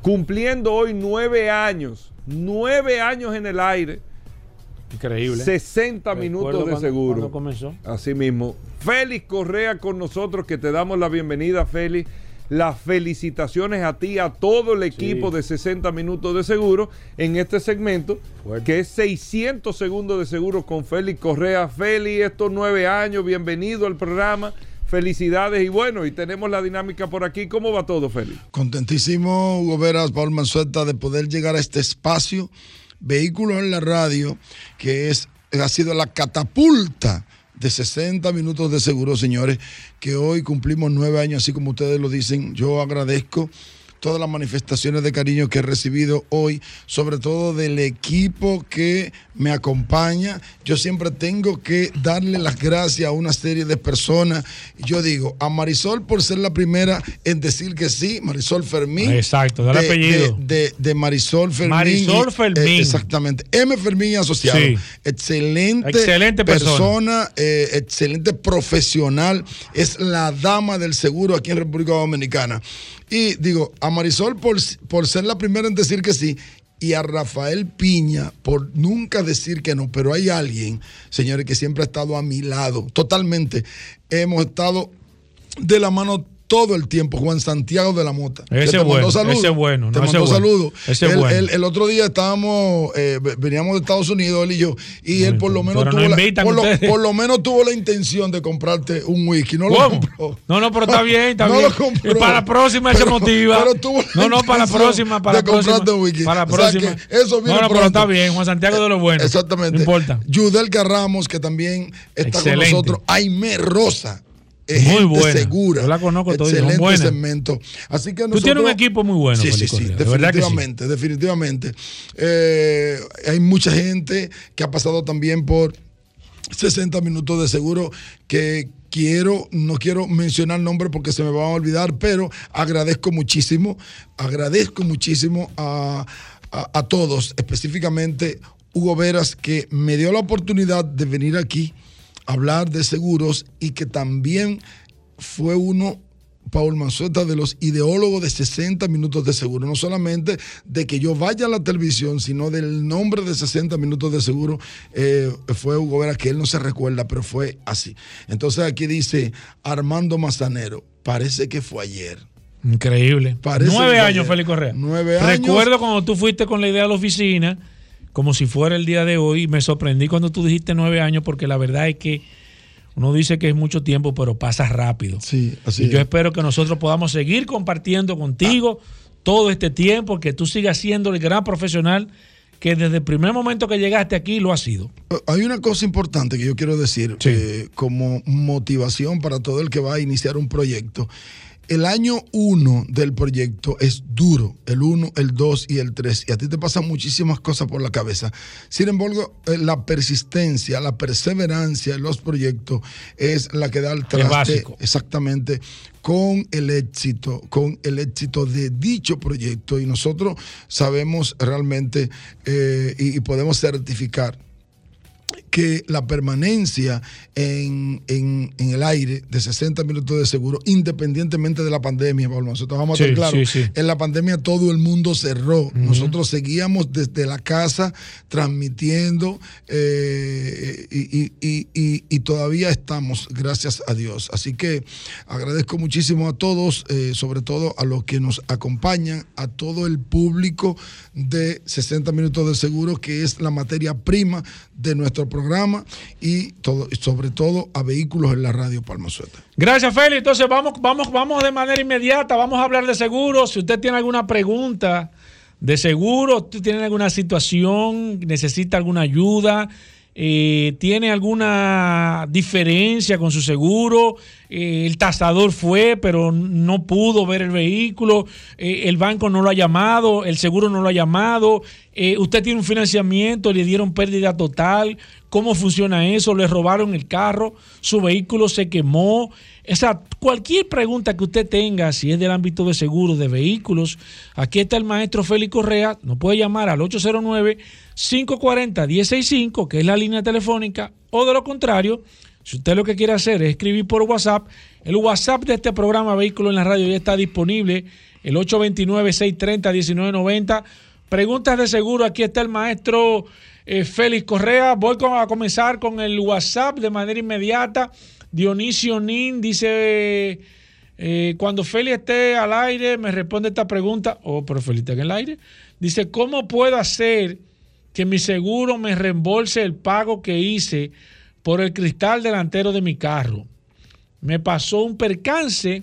cumpliendo hoy nueve años, nueve años en el aire. Increíble. 60 minutos Recuerdo de cuando- seguro. cuando comenzó. Así mismo. Félix Correa con nosotros, que te damos la bienvenida, Félix. Las felicitaciones a ti, a todo el equipo de 60 minutos de seguro en este segmento, que es 600 segundos de seguro con Félix Correa. Félix, estos nueve años, bienvenido al programa. Felicidades y bueno, y tenemos la dinámica por aquí. ¿Cómo va todo, Félix? Contentísimo, Hugo Veras, Paul Manzueta, de poder llegar a este espacio, Vehículos en la Radio, que es, ha sido la catapulta de 60 minutos de seguro, señores, que hoy cumplimos nueve años, así como ustedes lo dicen. Yo agradezco todas las manifestaciones de cariño que he recibido hoy, sobre todo del equipo que me acompaña. Yo siempre tengo que darle las gracias a una serie de personas. Yo digo, a Marisol por ser la primera en decir que sí, Marisol Fermín. Exacto, dale de, apellido. De, de- de Marisol Fermín. Marisol y- Fermín. eh, exactamente. M. Fermín y Asociado. Sí. Excelente, Excelente persona. eh, excelente profesional. Es la dama del seguro aquí en República Dominicana. Y digo, a Marisol por, por ser la primera en decir que sí. Y a Rafael Piña por nunca decir que no. Pero hay alguien, señores, que siempre ha estado a mi lado. Totalmente. Hemos estado de la mano todo el tiempo, Juan Santiago de la Mota. Ese te bueno, mandó saludos. ese bueno, Te no, ese mandó bueno. saludos. Ese el, bueno. el- el otro día estábamos, eh, ve- veníamos de Estados Unidos, él y yo, y él por lo menos pero no tuvo la, por, lo, ustedes. por lo menos tuvo la intención de comprarte un whisky. No lo compró. No, no, pero está bien, está No bien. lo compró. Y para la próxima él se Pero- motiva. pero tuvo la no, no, para la próxima, para la de próxima. comprarte un whisky. Para la O sea próxima. eso viene no, no, pero pronto. está bien, Juan Santiago de lo bueno. Exactamente. No importa. Yudel Ramos, que también está Excelente. con nosotros. Aime Rosa. Es Muy gente buena. segura. Yo la conozco son Excelente segmento. Así que Tú nosotros, tienes un equipo muy bueno, Sí, sí, sí, de definitivamente, definitivamente. Eh, hay mucha gente que ha pasado también por 60 minutos de seguro que quiero, no quiero mencionar nombres porque se me van a olvidar, pero agradezco muchísimo, agradezco muchísimo a, a- a todos, específicamente Hugo Veras, que me dio la oportunidad de venir aquí hablar de seguros y que también fue uno Paul Manzueta de los ideólogos de 60 minutos de seguro. No solamente de que yo vaya a la televisión, sino del nombre de 60 minutos de seguro. eh, fue Hugo Vera, que él no se recuerda, pero fue así. Entonces aquí dice Armando Mazanero. Parece que fue ayer. Increíble. Parece Nueve años, ayer. Félix Correa. Nueve años. Recuerdo cuando tú fuiste con la idea a la oficina, como si fuera el día de hoy. Me sorprendí cuando tú dijiste nueve años, porque la verdad es que uno dice que es mucho tiempo, pero pasa rápido. Sí, así y yo es. espero que nosotros podamos seguir compartiendo contigo todo este tiempo, que tú sigas siendo el gran profesional que desde el primer momento que llegaste aquí lo has sido. Eh, Hay una cosa importante que yo quiero decir eh, como motivación para todo el que va a iniciar un proyecto. El año 1 del proyecto es duro, el 1, el 2 y el 3, y a ti te pasan muchísimas cosas por la cabeza. Sin embargo, eh, la persistencia, la perseverancia en los proyectos es la que da el traste exactamente con el éxito, con el éxito de dicho proyecto. Y nosotros sabemos realmente eh, y, y podemos certificar que la permanencia en, en- en el aire de 60 minutos de seguro, independientemente de la pandemia, Pablo, nosotros vamos a Sí, estar claros, sí, sí. en la pandemia todo el mundo cerró, nosotros seguíamos desde la casa transmitiendo eh, y, y- y- y- y todavía estamos, gracias a Dios. Así que agradezco muchísimo a todos, eh, sobre todo a los que nos acompañan, a todo el público de 60 minutos de seguro, que es la materia prima de nuestro programa y todo, sobre todo a vehículos en la radio Palma Sueta. Gracias, Félix. Entonces vamos, vamos, vamos de manera inmediata, vamos a hablar de seguro. Si usted tiene alguna pregunta de seguro, usted tiene alguna situación, necesita alguna ayuda, eh, tiene alguna diferencia con su seguro, eh, el tasador fue, pero no pudo ver el vehículo, eh, el banco no lo ha llamado, el seguro no lo ha llamado, eh, usted tiene un financiamiento, le dieron pérdida total, ¿cómo funciona eso? Le robaron el carro, su vehículo se quemó. O sea, cualquier pregunta que usted tenga, si es del ámbito de seguros, de vehículos, aquí está el maestro Félix Correa, nos puede llamar al 809-540-165, que es la línea telefónica, o de lo contrario, si usted lo que quiere hacer es escribir por WhatsApp, el WhatsApp de este programa Vehículo en la Radio ya está disponible, el 829-630-1990. Preguntas de seguro, aquí está el maestro eh, Félix Correa. Voy a comenzar con el WhatsApp de manera inmediata. Dionisio Nin dice, eh, cuando Félix esté al aire, me responde esta pregunta. Oh, pero Félix está en el aire. Dice, ¿cómo puedo hacer que mi seguro me reembolse el pago que hice por el cristal delantero de mi carro? Me pasó un percance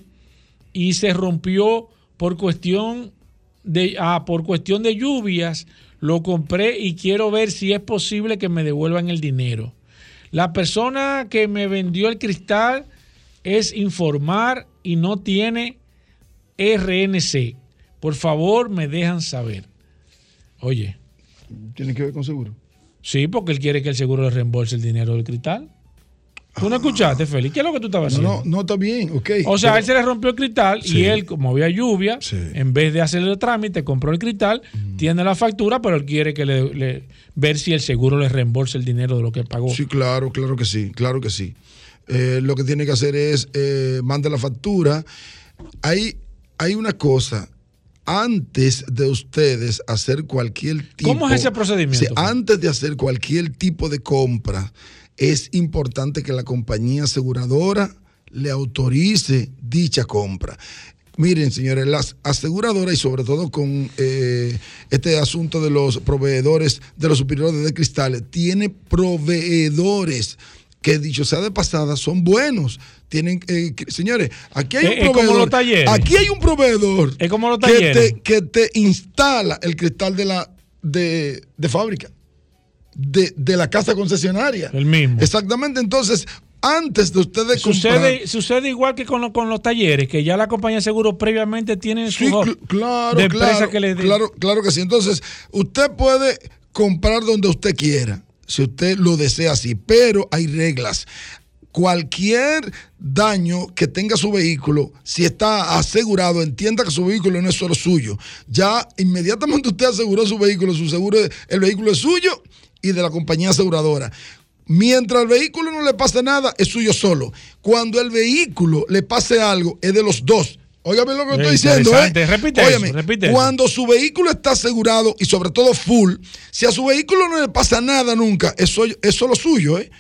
y se rompió por cuestión de ah, por cuestión de lluvias lo compré y quiero ver si es posible que me devuelvan el dinero. La persona que me vendió el cristal es informar y no tiene RNC. Por favor, me dejan saber. Oye, ¿Tiene que ver con seguro? sí, porque él quiere que el seguro le reembolse el dinero del cristal. ¿Tú no escuchaste, Félix? ¿Qué es lo que tú estabas haciendo? no, no está bien, ok. O sea, Pero- él se le rompió el cristal Sí. y él, como había lluvia, Sí. en vez de hacerle el trámite, compró el cristal, tiene la factura, pero él quiere que le, le- ver si el seguro le reembolse el dinero de lo que pagó. Sí, claro, claro que sí, claro que sí. Eh, lo que tiene que hacer es eh, mande la factura. Hay, hay una cosa. Antes de ustedes hacer cualquier tipo. ¿Cómo es ese procedimiento, antes de hacer cualquier tipo de compra, es importante que la compañía aseguradora le autorice dicha compra. Miren, señores, las aseguradoras y sobre todo con eh, este asunto de los proveedores, de los superiores de cristales, tiene proveedores que dicho sea de pasada son buenos. Tienen, eh, que- señores, aquí hay Es- un es como proveedor. los talleres. Aquí hay un proveedor Es como los que te, que te instala el cristal de la de, de fábrica, de, de la casa concesionaria. El mismo. Exactamente. Entonces, antes de ustedes comprar. Sucede, sucede igual que con, lo- con los talleres, que ya la compañía de seguro previamente tiene su Sí, cl- claro, de empresa claro, que le dé. claro, claro que sí. Entonces, usted puede comprar donde usted quiera, si usted lo desea así, pero hay reglas. Cualquier daño que tenga su vehículo, si está asegurado, entienda que su vehículo no es solo suyo. Ya inmediatamente usted aseguró su vehículo, su seguro, el vehículo es suyo y de la compañía aseguradora. Mientras el vehículo no le pase nada, es suyo solo. Cuando el vehículo le pase algo, es de los dos. Óigame lo que estoy diciendo, ¿eh? Repite Óigame, eso, repite cuando su vehículo está asegurado y sobre todo full, si a su vehículo no le pasa nada nunca, eso es solo suyo, ¿eh?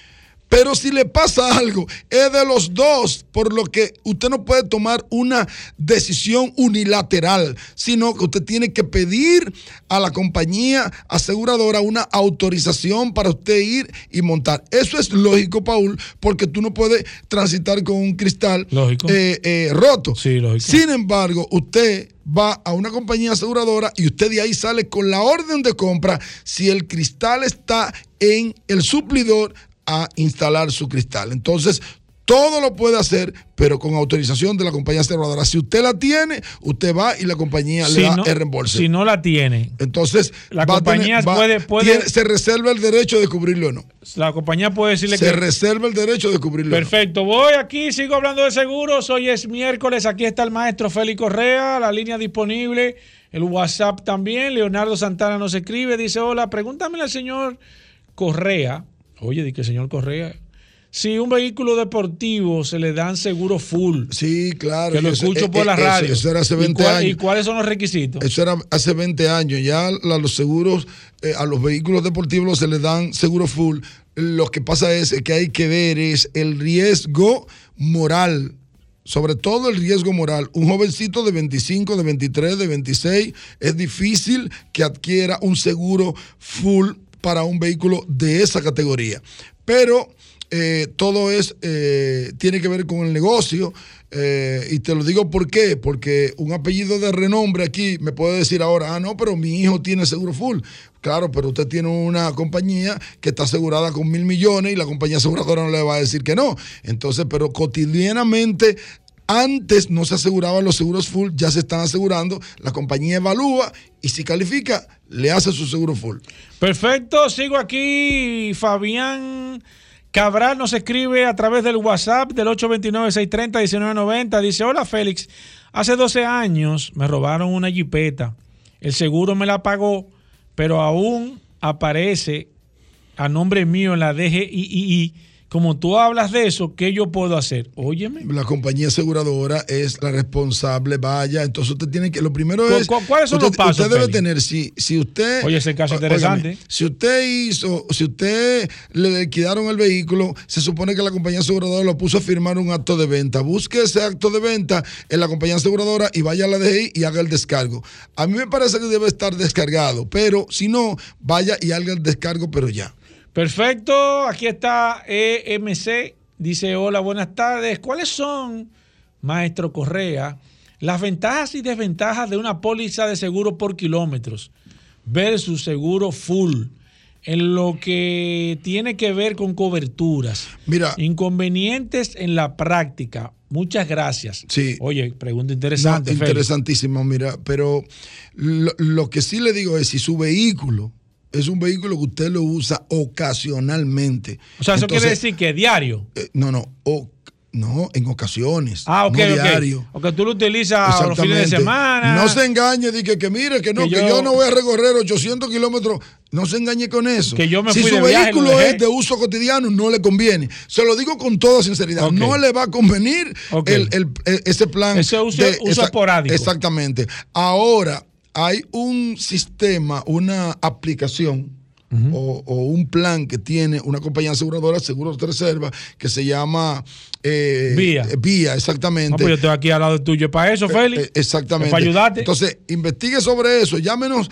Pero si le pasa algo, es de los dos, por lo que usted no puede tomar una decisión unilateral, sino que usted tiene que pedir a la compañía aseguradora una autorización para usted ir y montar. Eso es lógico, Paul, porque tú no puedes transitar con un cristal Lógico. eh, eh, roto. Sí, lógico. Sin embargo, usted va a una compañía aseguradora y usted de ahí sale con la orden de compra si el cristal está en el suplidor a instalar su cristal. Entonces, Todo lo puede hacer, pero con autorización de la compañía aseguradora. Si usted la tiene, usted va y la compañía Si le da no- el reembolso. Si no la tiene, Entonces, La compañía tener- va- puede- puede- tiene- se reserva el derecho de cubrirlo o no. la compañía puede decirle Se que. reserva el derecho de cubrirlo o no. Perfecto, voy aquí, sigo hablando de seguros. Hoy es miércoles, aquí está el maestro Félix Correa, la línea disponible, el WhatsApp también. Leonardo Santana nos escribe, dice: Hola, pregúntame al señor Correa. Oye, di que señor Correa. Si un vehículo deportivo se le dan seguro full. Sí, claro. Que lo y eso- escucho por eh, la eso- radio. Eso, era hace ¿Y 20 cuál- años. ¿Y cuáles son los requisitos? Eso era hace 20 años. Ya la- los seguros, eh, a los vehículos deportivos se les dan seguro full. Lo que pasa es que hay que ver es el riesgo moral. Sobre todo el riesgo moral. Un jovencito de 25, de 23, de 26, es difícil que adquiera un seguro full para un vehículo de esa categoría. Pero eh, todo es, eh, tiene que ver con el negocio. eh, y te lo digo por qué, porque un apellido de renombre aquí me puede decir ahora, ah, no, pero mi hijo tiene seguro full. Claro, pero usted tiene una compañía que está asegurada con mil millones y la compañía aseguradora no le va a decir que no. Entonces, pero cotidianamente antes no se aseguraban los seguros full, ya se están asegurando. La compañía evalúa y si califica, le hace su seguro full. Perfecto, sigo aquí. Fabián Cabral nos escribe a través del WhatsApp del 829-630-1990. Dice, hola Félix, hace 12 años me robaron una jipeta. El seguro me la pagó, pero aún aparece a nombre mío en la DGII. Como tú hablas de eso, ¿qué yo puedo hacer? Óyeme. La compañía aseguradora es la responsable, vaya. Entonces usted tiene que, lo primero ¿Cu- es... cu- cuáles son usted, los pasos, Usted debe tener, si, si usted... Oye, ese caso interesante. si usted hizo, si usted le liquidaron el vehículo, se supone que la compañía aseguradora lo puso a firmar un acto de venta. Busque ese acto de venta en la compañía aseguradora y vaya a la DGI y haga el descargo. A mí me parece que debe estar descargado, pero si no, vaya y haga el descargo, pero ya. Perfecto, aquí está EMC. Dice, hola, buenas tardes. ¿Cuáles son, maestro Correa, las ventajas y desventajas de una póliza de seguro por kilómetros versus seguro full? En lo que tiene que ver con coberturas. Mira. Inconvenientes en la práctica. Muchas gracias. Sí. Oye, pregunta interesante. No, interesantísimo, mira, pero lo, lo que sí le digo es si su vehículo es un vehículo que usted lo usa ocasionalmente. O sea, eso quiere decir que diario. eh, no, no, o- no, en ocasiones. Ah, ok, no diario. O que tú lo utilizas los fines de semana. No se engañe, di que, que mire, que no, Que que, yo- no voy a recorrer 800 kilómetros. No se engañe con eso. Que yo me si fui su de vehículo es de uso cotidiano, no le conviene. Se lo digo con toda sinceridad. No le va a convenir el- el- el- ese plan. Ese uso- uso esporádico. Exactamente. Ahora, hay un sistema, una aplicación. O, o un plan que tiene una compañía aseguradora, Seguros de Reserva, que se llama eh, Vía. eh, Vía, exactamente. No, pues yo estoy aquí al lado tuyo para eso, Félix. Eh, exactamente. Para ayudarte. Entonces, investigue sobre eso, llámenos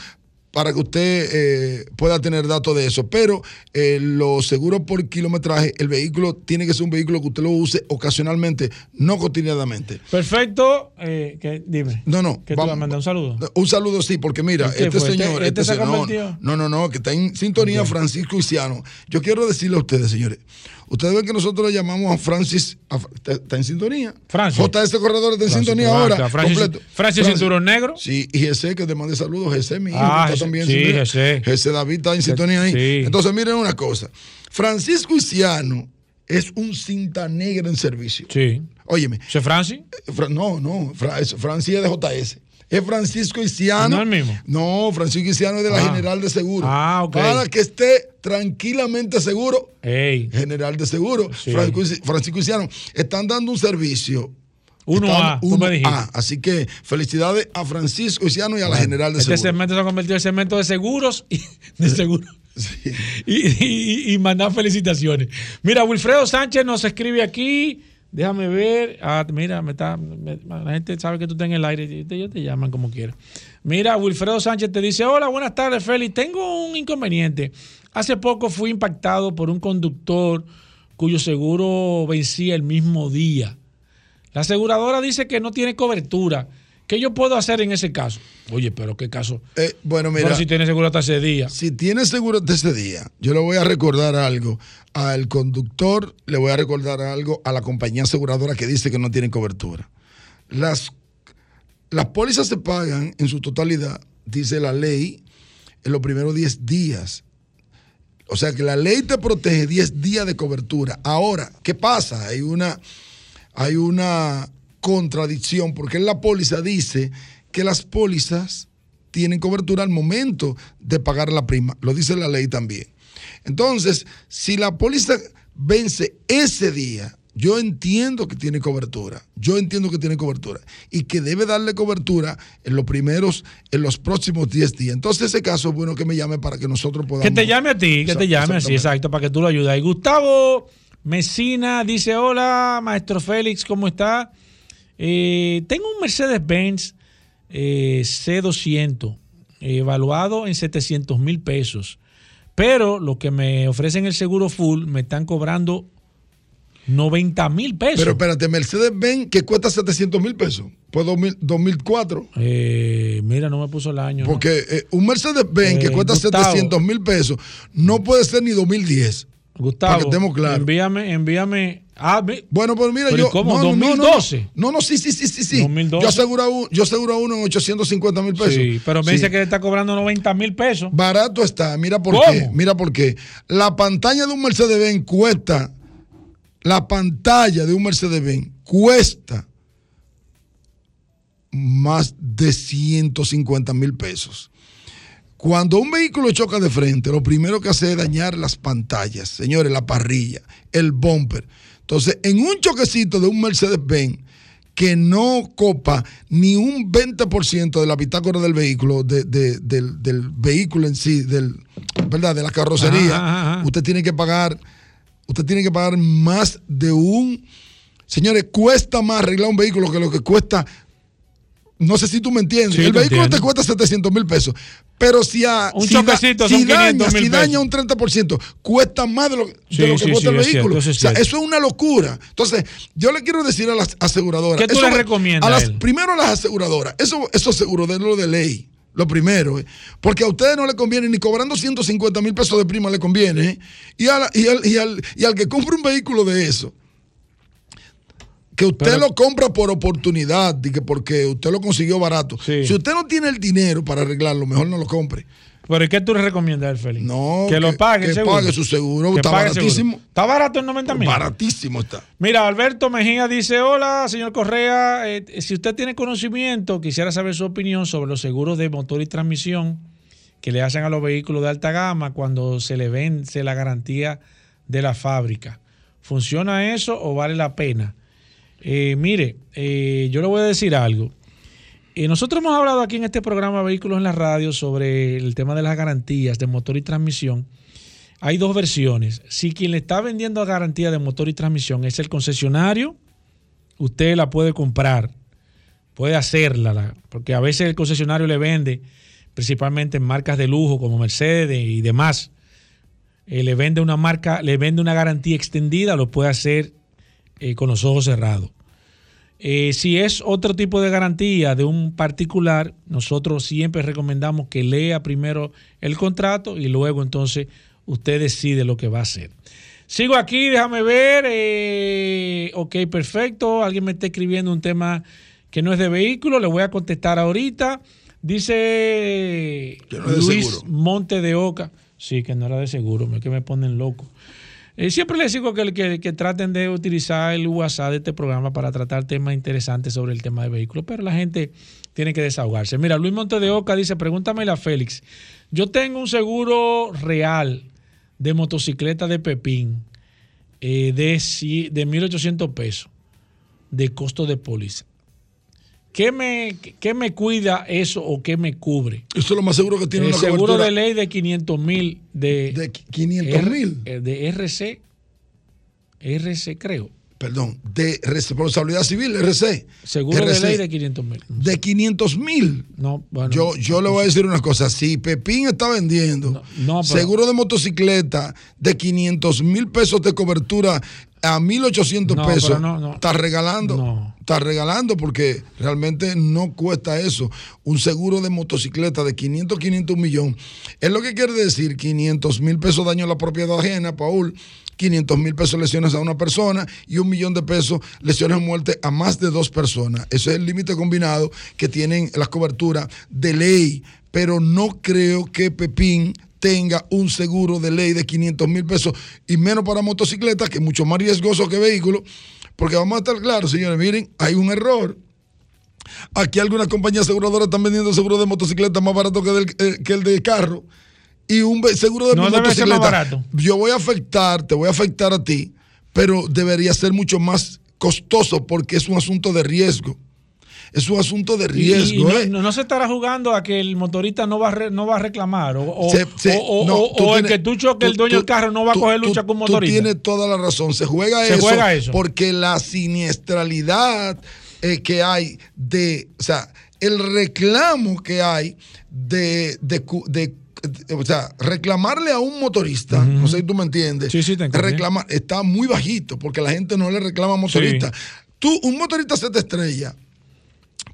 para que usted eh, pueda tener datos de eso. Pero eh, los seguros por kilometraje, el vehículo tiene que ser un vehículo que usted lo use ocasionalmente, no cotidianamente. Perfecto. Eh, que- dime. No, no. ¿Que tú vas a mandar un saludo? Un saludo, sí, porque mira, ¿Y qué este fue? ¿Este- señor, este se señor- no, no, no, que está en sintonía Francisco Isiano. Yo quiero decirle a ustedes, señores, ustedes ven que nosotros le llamamos a Francis, está, en sintonía. Francis. JS Corredor está en Francis, sintonía ahora. Francis- completo. Francis Cinturón Negro. Sí, y ese que te mande saludos, ese mi hijo, Ah, Jesse- está también en sí, sintonía. Jesse. Jesse David está en sintonía ahí. Sí. Entonces, miren una cosa. Francisco Isiano es un cinta negra en servicio. Sí. Óyeme, ¿Ese Francis? Fra- no, no, Francis es de JS. Es Francisco Isiano. ¿No es el mismo? No, Francisco Isiano es de la Ah. General de Seguro. Ah, ok. Para que esté tranquilamente seguro, Ey. General de Seguro, Sí. Francisco, Isi- Francisco Isiano, están dando un servicio. Uno Están- A, tú uno me dijiste. A. Así que felicidades a Francisco Isiano y a la General de Este Seguro. segmento se ha convertido en segmento de seguros y de seguros. Y, y- y mandar felicitaciones. Mira, Wilfredo Sánchez nos escribe aquí. Déjame ver. Ah, mira, me está, la gente sabe que tú estás en el aire. y te- Ellos te llaman como quieran. Mira, Wilfredo Sánchez te dice: Hola, buenas tardes, Félix. Tengo un inconveniente. Hace poco fui impactado por un conductor cuyo seguro vencía el mismo día. La aseguradora dice que no tiene cobertura, ¿Qué yo puedo hacer en ese caso? Oye, pero qué caso. Eh, bueno, mira. Pero si tiene seguro hasta ese día. Si tiene seguro de ese día, yo le voy a recordar algo al conductor, le voy a recordar algo a la compañía aseguradora que dice que no tiene cobertura. Las, las pólizas se pagan en su totalidad, dice la ley, en los primeros 10 días. O sea que la ley te protege 10 días de cobertura. Ahora, ¿qué pasa? Hay una, hay una contradicción porque en la póliza dice que las pólizas tienen cobertura al momento de pagar la prima. Lo dice la ley también. Entonces, si la póliza vence ese día, yo entiendo que tiene cobertura. Yo entiendo que tiene cobertura. Y que debe darle cobertura en los primeros, en los próximos 10 días. Entonces, ese caso es bueno que me llame para que nosotros podamos. Que te llame a ti, que te llame así, exacto, para que tú lo ayudes. Y Gustavo Mesina dice: Hola, maestro Félix, ¿cómo está? Eh, tengo un Mercedes-Benz eh, C200 evaluado en 700 mil pesos. Pero lo que me ofrecen el seguro full me están cobrando 90 mil pesos. Pero espérate, Mercedes-Benz que cuesta 700 mil pesos. Pues 2000, 2004. Eh, mira, no me puso el año. Porque eh, un Mercedes-Benz que Eh, cuesta Gustavo. 700 mil pesos no puede ser ni 2010. Gustavo, para que estemos claros. envíame, envíame. Ah, Bueno, pues mira, Pero yo. ¿y cómo? No, no, no, no. 2012. No, no, sí, sí, sí, sí. sí. 2012. Yo aseguro, a un- yo aseguro a uno en 850 mil pesos. sí, pero me Sí. dice que le está cobrando 90 mil pesos. Barato está, mira por ¿Cómo? qué. Mira por qué. La pantalla de un Mercedes-Benz cuesta, la pantalla de un Mercedes-Benz cuesta más de 150 mil pesos. Cuando un vehículo choca de frente, lo primero que hace es dañar las pantallas, señores, la parrilla, el bumper. Entonces, en un choquecito de un Mercedes-Benz que no copa ni un 20% de la bitácora del vehículo, de- de- del, del vehículo en sí, del, ¿verdad? de la carrocería, Ajá, ajá, ajá. usted tiene que pagar, usted tiene que pagar más de un, señores, cuesta más arreglar un vehículo que lo que cuesta no sé si tú me entiendes. Sí, el vehículo entiendo. te cuesta 700 mil pesos. Pero si, a, Un si, da- choquecito si son 500 daña, si daña un 30%, cuesta más de lo, de lo que sí, cuesta el es vehículo. cierto, eso es o sea, cierto. eso es una locura. Entonces, yo le quiero decir a las aseguradoras. ¿Qué tú eso le recomiendas A las, a él? primero a las aseguradoras. Eso, eso seguro de lo de ley. Lo primero, ¿eh? porque a ustedes no le conviene ni cobrando 150 mil pesos de prima le conviene. ¿eh? Y, a la- y al, y al- y al que compre un vehículo de eso, que usted Pero- lo compra por oportunidad que porque usted lo consiguió barato. Sí. Si usted no tiene el dinero para arreglarlo, mejor no lo compre. ¿Pero ¿y qué tú le recomiendas Félix? No, que lo pague, que seguro. pague su seguro, Que está el seguro. baratísimo. Está barato en 90 mil. Baratísimo está. Mira, Alberto Mejía dice, hola, señor Correa, eh, si usted tiene conocimiento, quisiera saber su opinión sobre los seguros de motor y transmisión que le hacen a los vehículos de alta gama cuando se le vence la garantía de la fábrica. ¿Funciona eso o vale la pena? Eh, mire, eh, yo le voy a decir algo. Eh, nosotros hemos hablado aquí en este programa Vehículos en la Radio sobre el tema de las garantías de motor y transmisión. Hay dos versiones. Si quien le está vendiendo garantía de motor y transmisión es el concesionario, usted la puede comprar, puede hacerla, la- porque a veces el concesionario le vende, principalmente en marcas de lujo como Mercedes y demás, le vende una marca, le vende una garantía extendida, lo puede hacer eh, con los ojos cerrados. Eh, si es otro tipo de garantía de un particular, nosotros siempre recomendamos que lea primero el contrato y luego entonces usted decide lo que va a hacer. Sigo aquí, déjame ver. eh, ok, perfecto. Alguien me está escribiendo un tema que no es de vehículo, le voy a contestar ahorita. Dice Que no Luis seguro. Monte de Oca. Sí, que no era de seguro, es que me ponen loco. Eh, siempre les digo que, que, traten de utilizar el WhatsApp de este programa para tratar temas interesantes sobre el tema de vehículos, pero la gente tiene que desahogarse. Mira, Luis Monte de Oca dice, pregúntame a Félix, yo tengo un seguro real de motocicleta de Pepín eh, de, de 1.800 pesos de costo de póliza. ¿Qué me, ¿Qué me cuida eso o qué me cubre? Eso es lo más seguro que tiene El una seguro cobertura de ley de 500 mil de, de 500 mil. Eh, de RC, RC creo. Perdón, de responsabilidad civil, RC. Seguro de ley de 500 mil. de 500 mil. No, bueno. Yo, yo le voy a decir una cosa, si Pepín está vendiendo No, no, pero- seguro de motocicleta de 500 mil pesos de cobertura a 1.800 No, pesos, no, no. está regalando, No. está regalando porque realmente no cuesta eso. Un seguro de motocicleta de 500, 500 un millón. Es lo que quiere decir 500 mil pesos daño a la propiedad ajena, Paul. 500 mil pesos lesiones a una persona y un millón de pesos lesiones o muerte a más de dos personas. Ese es el límite combinado que tienen las coberturas de ley, pero no creo que Pepín tenga un seguro de ley de 500 mil pesos y menos para motocicletas, que es mucho más riesgoso que vehículos, porque vamos a estar claros, señores, miren, hay un error. Aquí algunas compañías aseguradoras están vendiendo seguros de motocicleta más barato que, eh, que el de carro. Y un seguro de No ser motocicleta. barato. Yo voy a afectar, te voy a afectar a ti, pero debería ser mucho más costoso porque es un asunto de riesgo. Es un asunto de Y- riesgo. y no, ¿eh? no- no se estará jugando a que el motorista no va a, re- no va a reclamar o, o- Se- se- o- no, o- tú o el tienes- que tú choques el tú- dueño del tú- carro no va tú- a coger tú- lucha con un Tú motorista. tienes toda la razón. Se juega, Se eso, juega eso. porque la siniestralidad eh, que hay de, o sea, el reclamo que hay de, de- de- o sea, reclamarle a un motorista, no sé si tú me entiendes, Sí, sí, te está muy bajito porque la gente no le reclama a motorista. Tú, un motorista se te estrella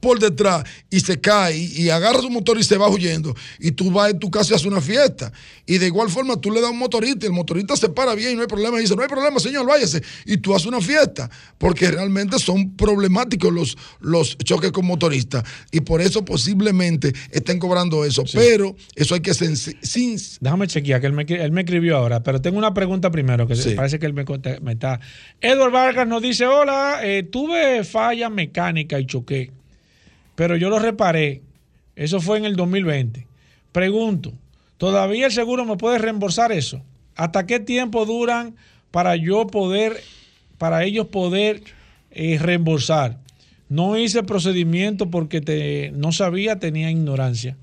por detrás y se cae y, agarra su motor y se va huyendo. Y tú vas a tu casa y haces una fiesta. Y de igual forma tú le das a un motorista y el motorista se para bien y no hay problema. Y dice no hay problema señor váyase y tú haces una fiesta porque realmente son problemáticos los, los choques con motoristas. Y por eso posiblemente estén cobrando eso. Pero eso hay que sin Déjame chequear, que él me, él me escribió ahora, pero tengo una pregunta primero, que Sí. parece que él me está... Edward Vargas nos dice, hola, eh, tuve falla mecánica y choqué, pero yo lo reparé. Eso fue en el 2020. Pregunto, ¿todavía el seguro me puede reembolsar eso? ¿Hasta qué tiempo duran para yo poder, para ellos poder eh, reembolsar? No hice procedimiento porque te, no sabía, tenía ignorancia.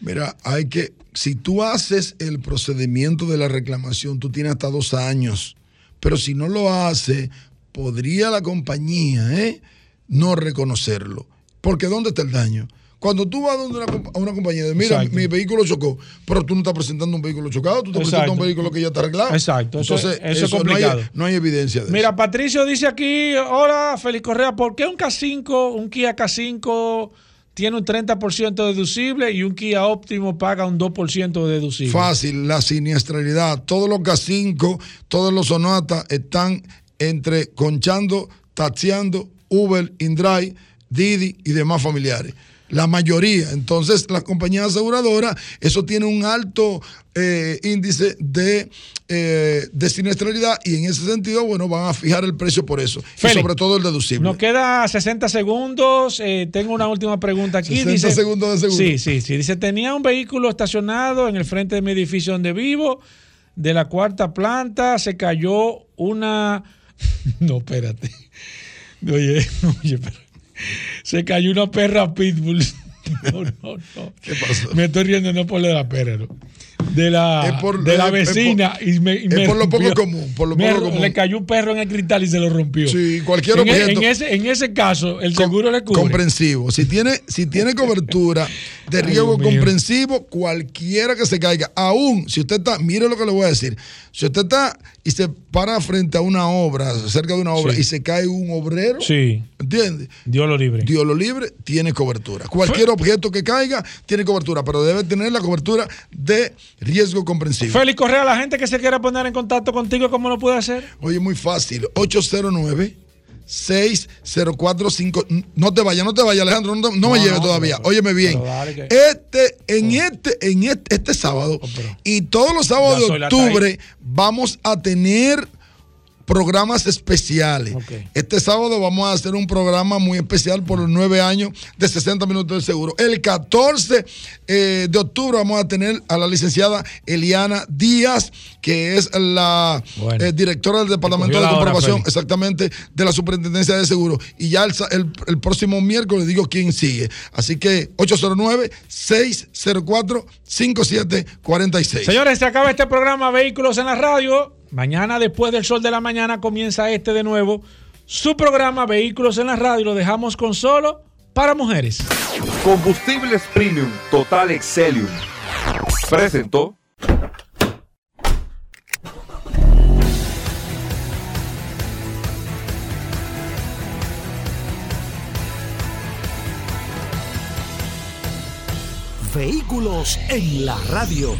Mira, hay que, si tú haces el procedimiento de la reclamación, tú tienes hasta dos años. Pero si no lo hace, podría la compañía ¿eh? no reconocerlo. Porque ¿dónde está el daño? Cuando tú vas donde una, a una compañía de, mira, Exacto. mi vehículo chocó, pero tú no estás presentando un vehículo chocado, tú estás presentando Exacto. un vehículo que ya está arreglado. Exacto, eso- Entonces, eso es no hay- complicado. No hay, evidencia de Mira, eso. Patricio dice aquí, hola, Félix Correa, ¿por qué un K5, un Kia K5 tiene un 30% deducible y un Kia Óptimo paga un 2% de deducible? Fácil, la siniestralidad. Todos los K5, todos los Sonata están entre conchando, taxiando, Uber, Indrive, Didi y demás familiares. La mayoría. Entonces, las compañías aseguradoras, eso tiene un alto eh, índice de, eh, de siniestralidad y en ese sentido, bueno, van a fijar el precio por eso. Félix, y sobre todo el deducible. Nos queda 60 segundos. eh, tengo una última pregunta aquí. 60 dice, segundos de seguro. Sí, sí, sí. Dice, tenía un vehículo estacionado en el frente de mi edificio donde vivo. De la cuarta planta se cayó una... No, espérate. Oye, oye, pero... Se cayó una perra pitbull. No, no, no. ¿Qué pasó? Me estoy riendo no por lo de la perra, no. De la, por- de la es- es vecina. por- y me, y es me por lo poco común, por lo Me- poco común. Le cayó un perro en el cristal y se lo rompió. Sí, cualquier en, e- objeto. en ese, en ese caso, el seguro le cubre. Comprensivo. Si tiene, si tiene cobertura de Ay, riesgo mío. comprensivo, cualquiera que se caiga, aún si usted está, mire lo que le voy a decir, si usted está y se para frente a una obra, cerca de una obra, Sí. y se cae un obrero, Sí, ¿entiende? Dios lo libre. Dios lo libre, tiene cobertura. Cualquier objeto que caiga tiene cobertura, pero debe tener la cobertura de riesgo comprensivo. Félix Correa, la gente que se quiera poner en contacto contigo, ¿cómo lo puede hacer? Oye, muy fácil. 809 6045 No te vayas, no te vayas, Alejandro. No, no me lleves todavía. pero- Óyeme bien. pero dale que- Este, en este, en este, este sábado pero- y todos los sábados de octubre vamos a tener programas especiales. Este sábado vamos a hacer un programa muy especial por los nueve años de 60 minutos de seguro. El 14 eh, de octubre vamos a tener a la licenciada Eliana Díaz, que es la Bueno. eh, directora del Departamento de hora, Comprobación, exactamente, de la Superintendencia de Seguro. Y ya el, sa- el- el próximo miércoles digo quién sigue. Así que 809-604-5746. Señores, se acaba este programa Vehículos en la Radio. Mañana, después del sol de la mañana, comienza este de nuevo Su programa Vehículos en la Radio lo dejamos con solo para mujeres. Combustibles Premium Total Excelium. Presentó. Vehículos en la radio.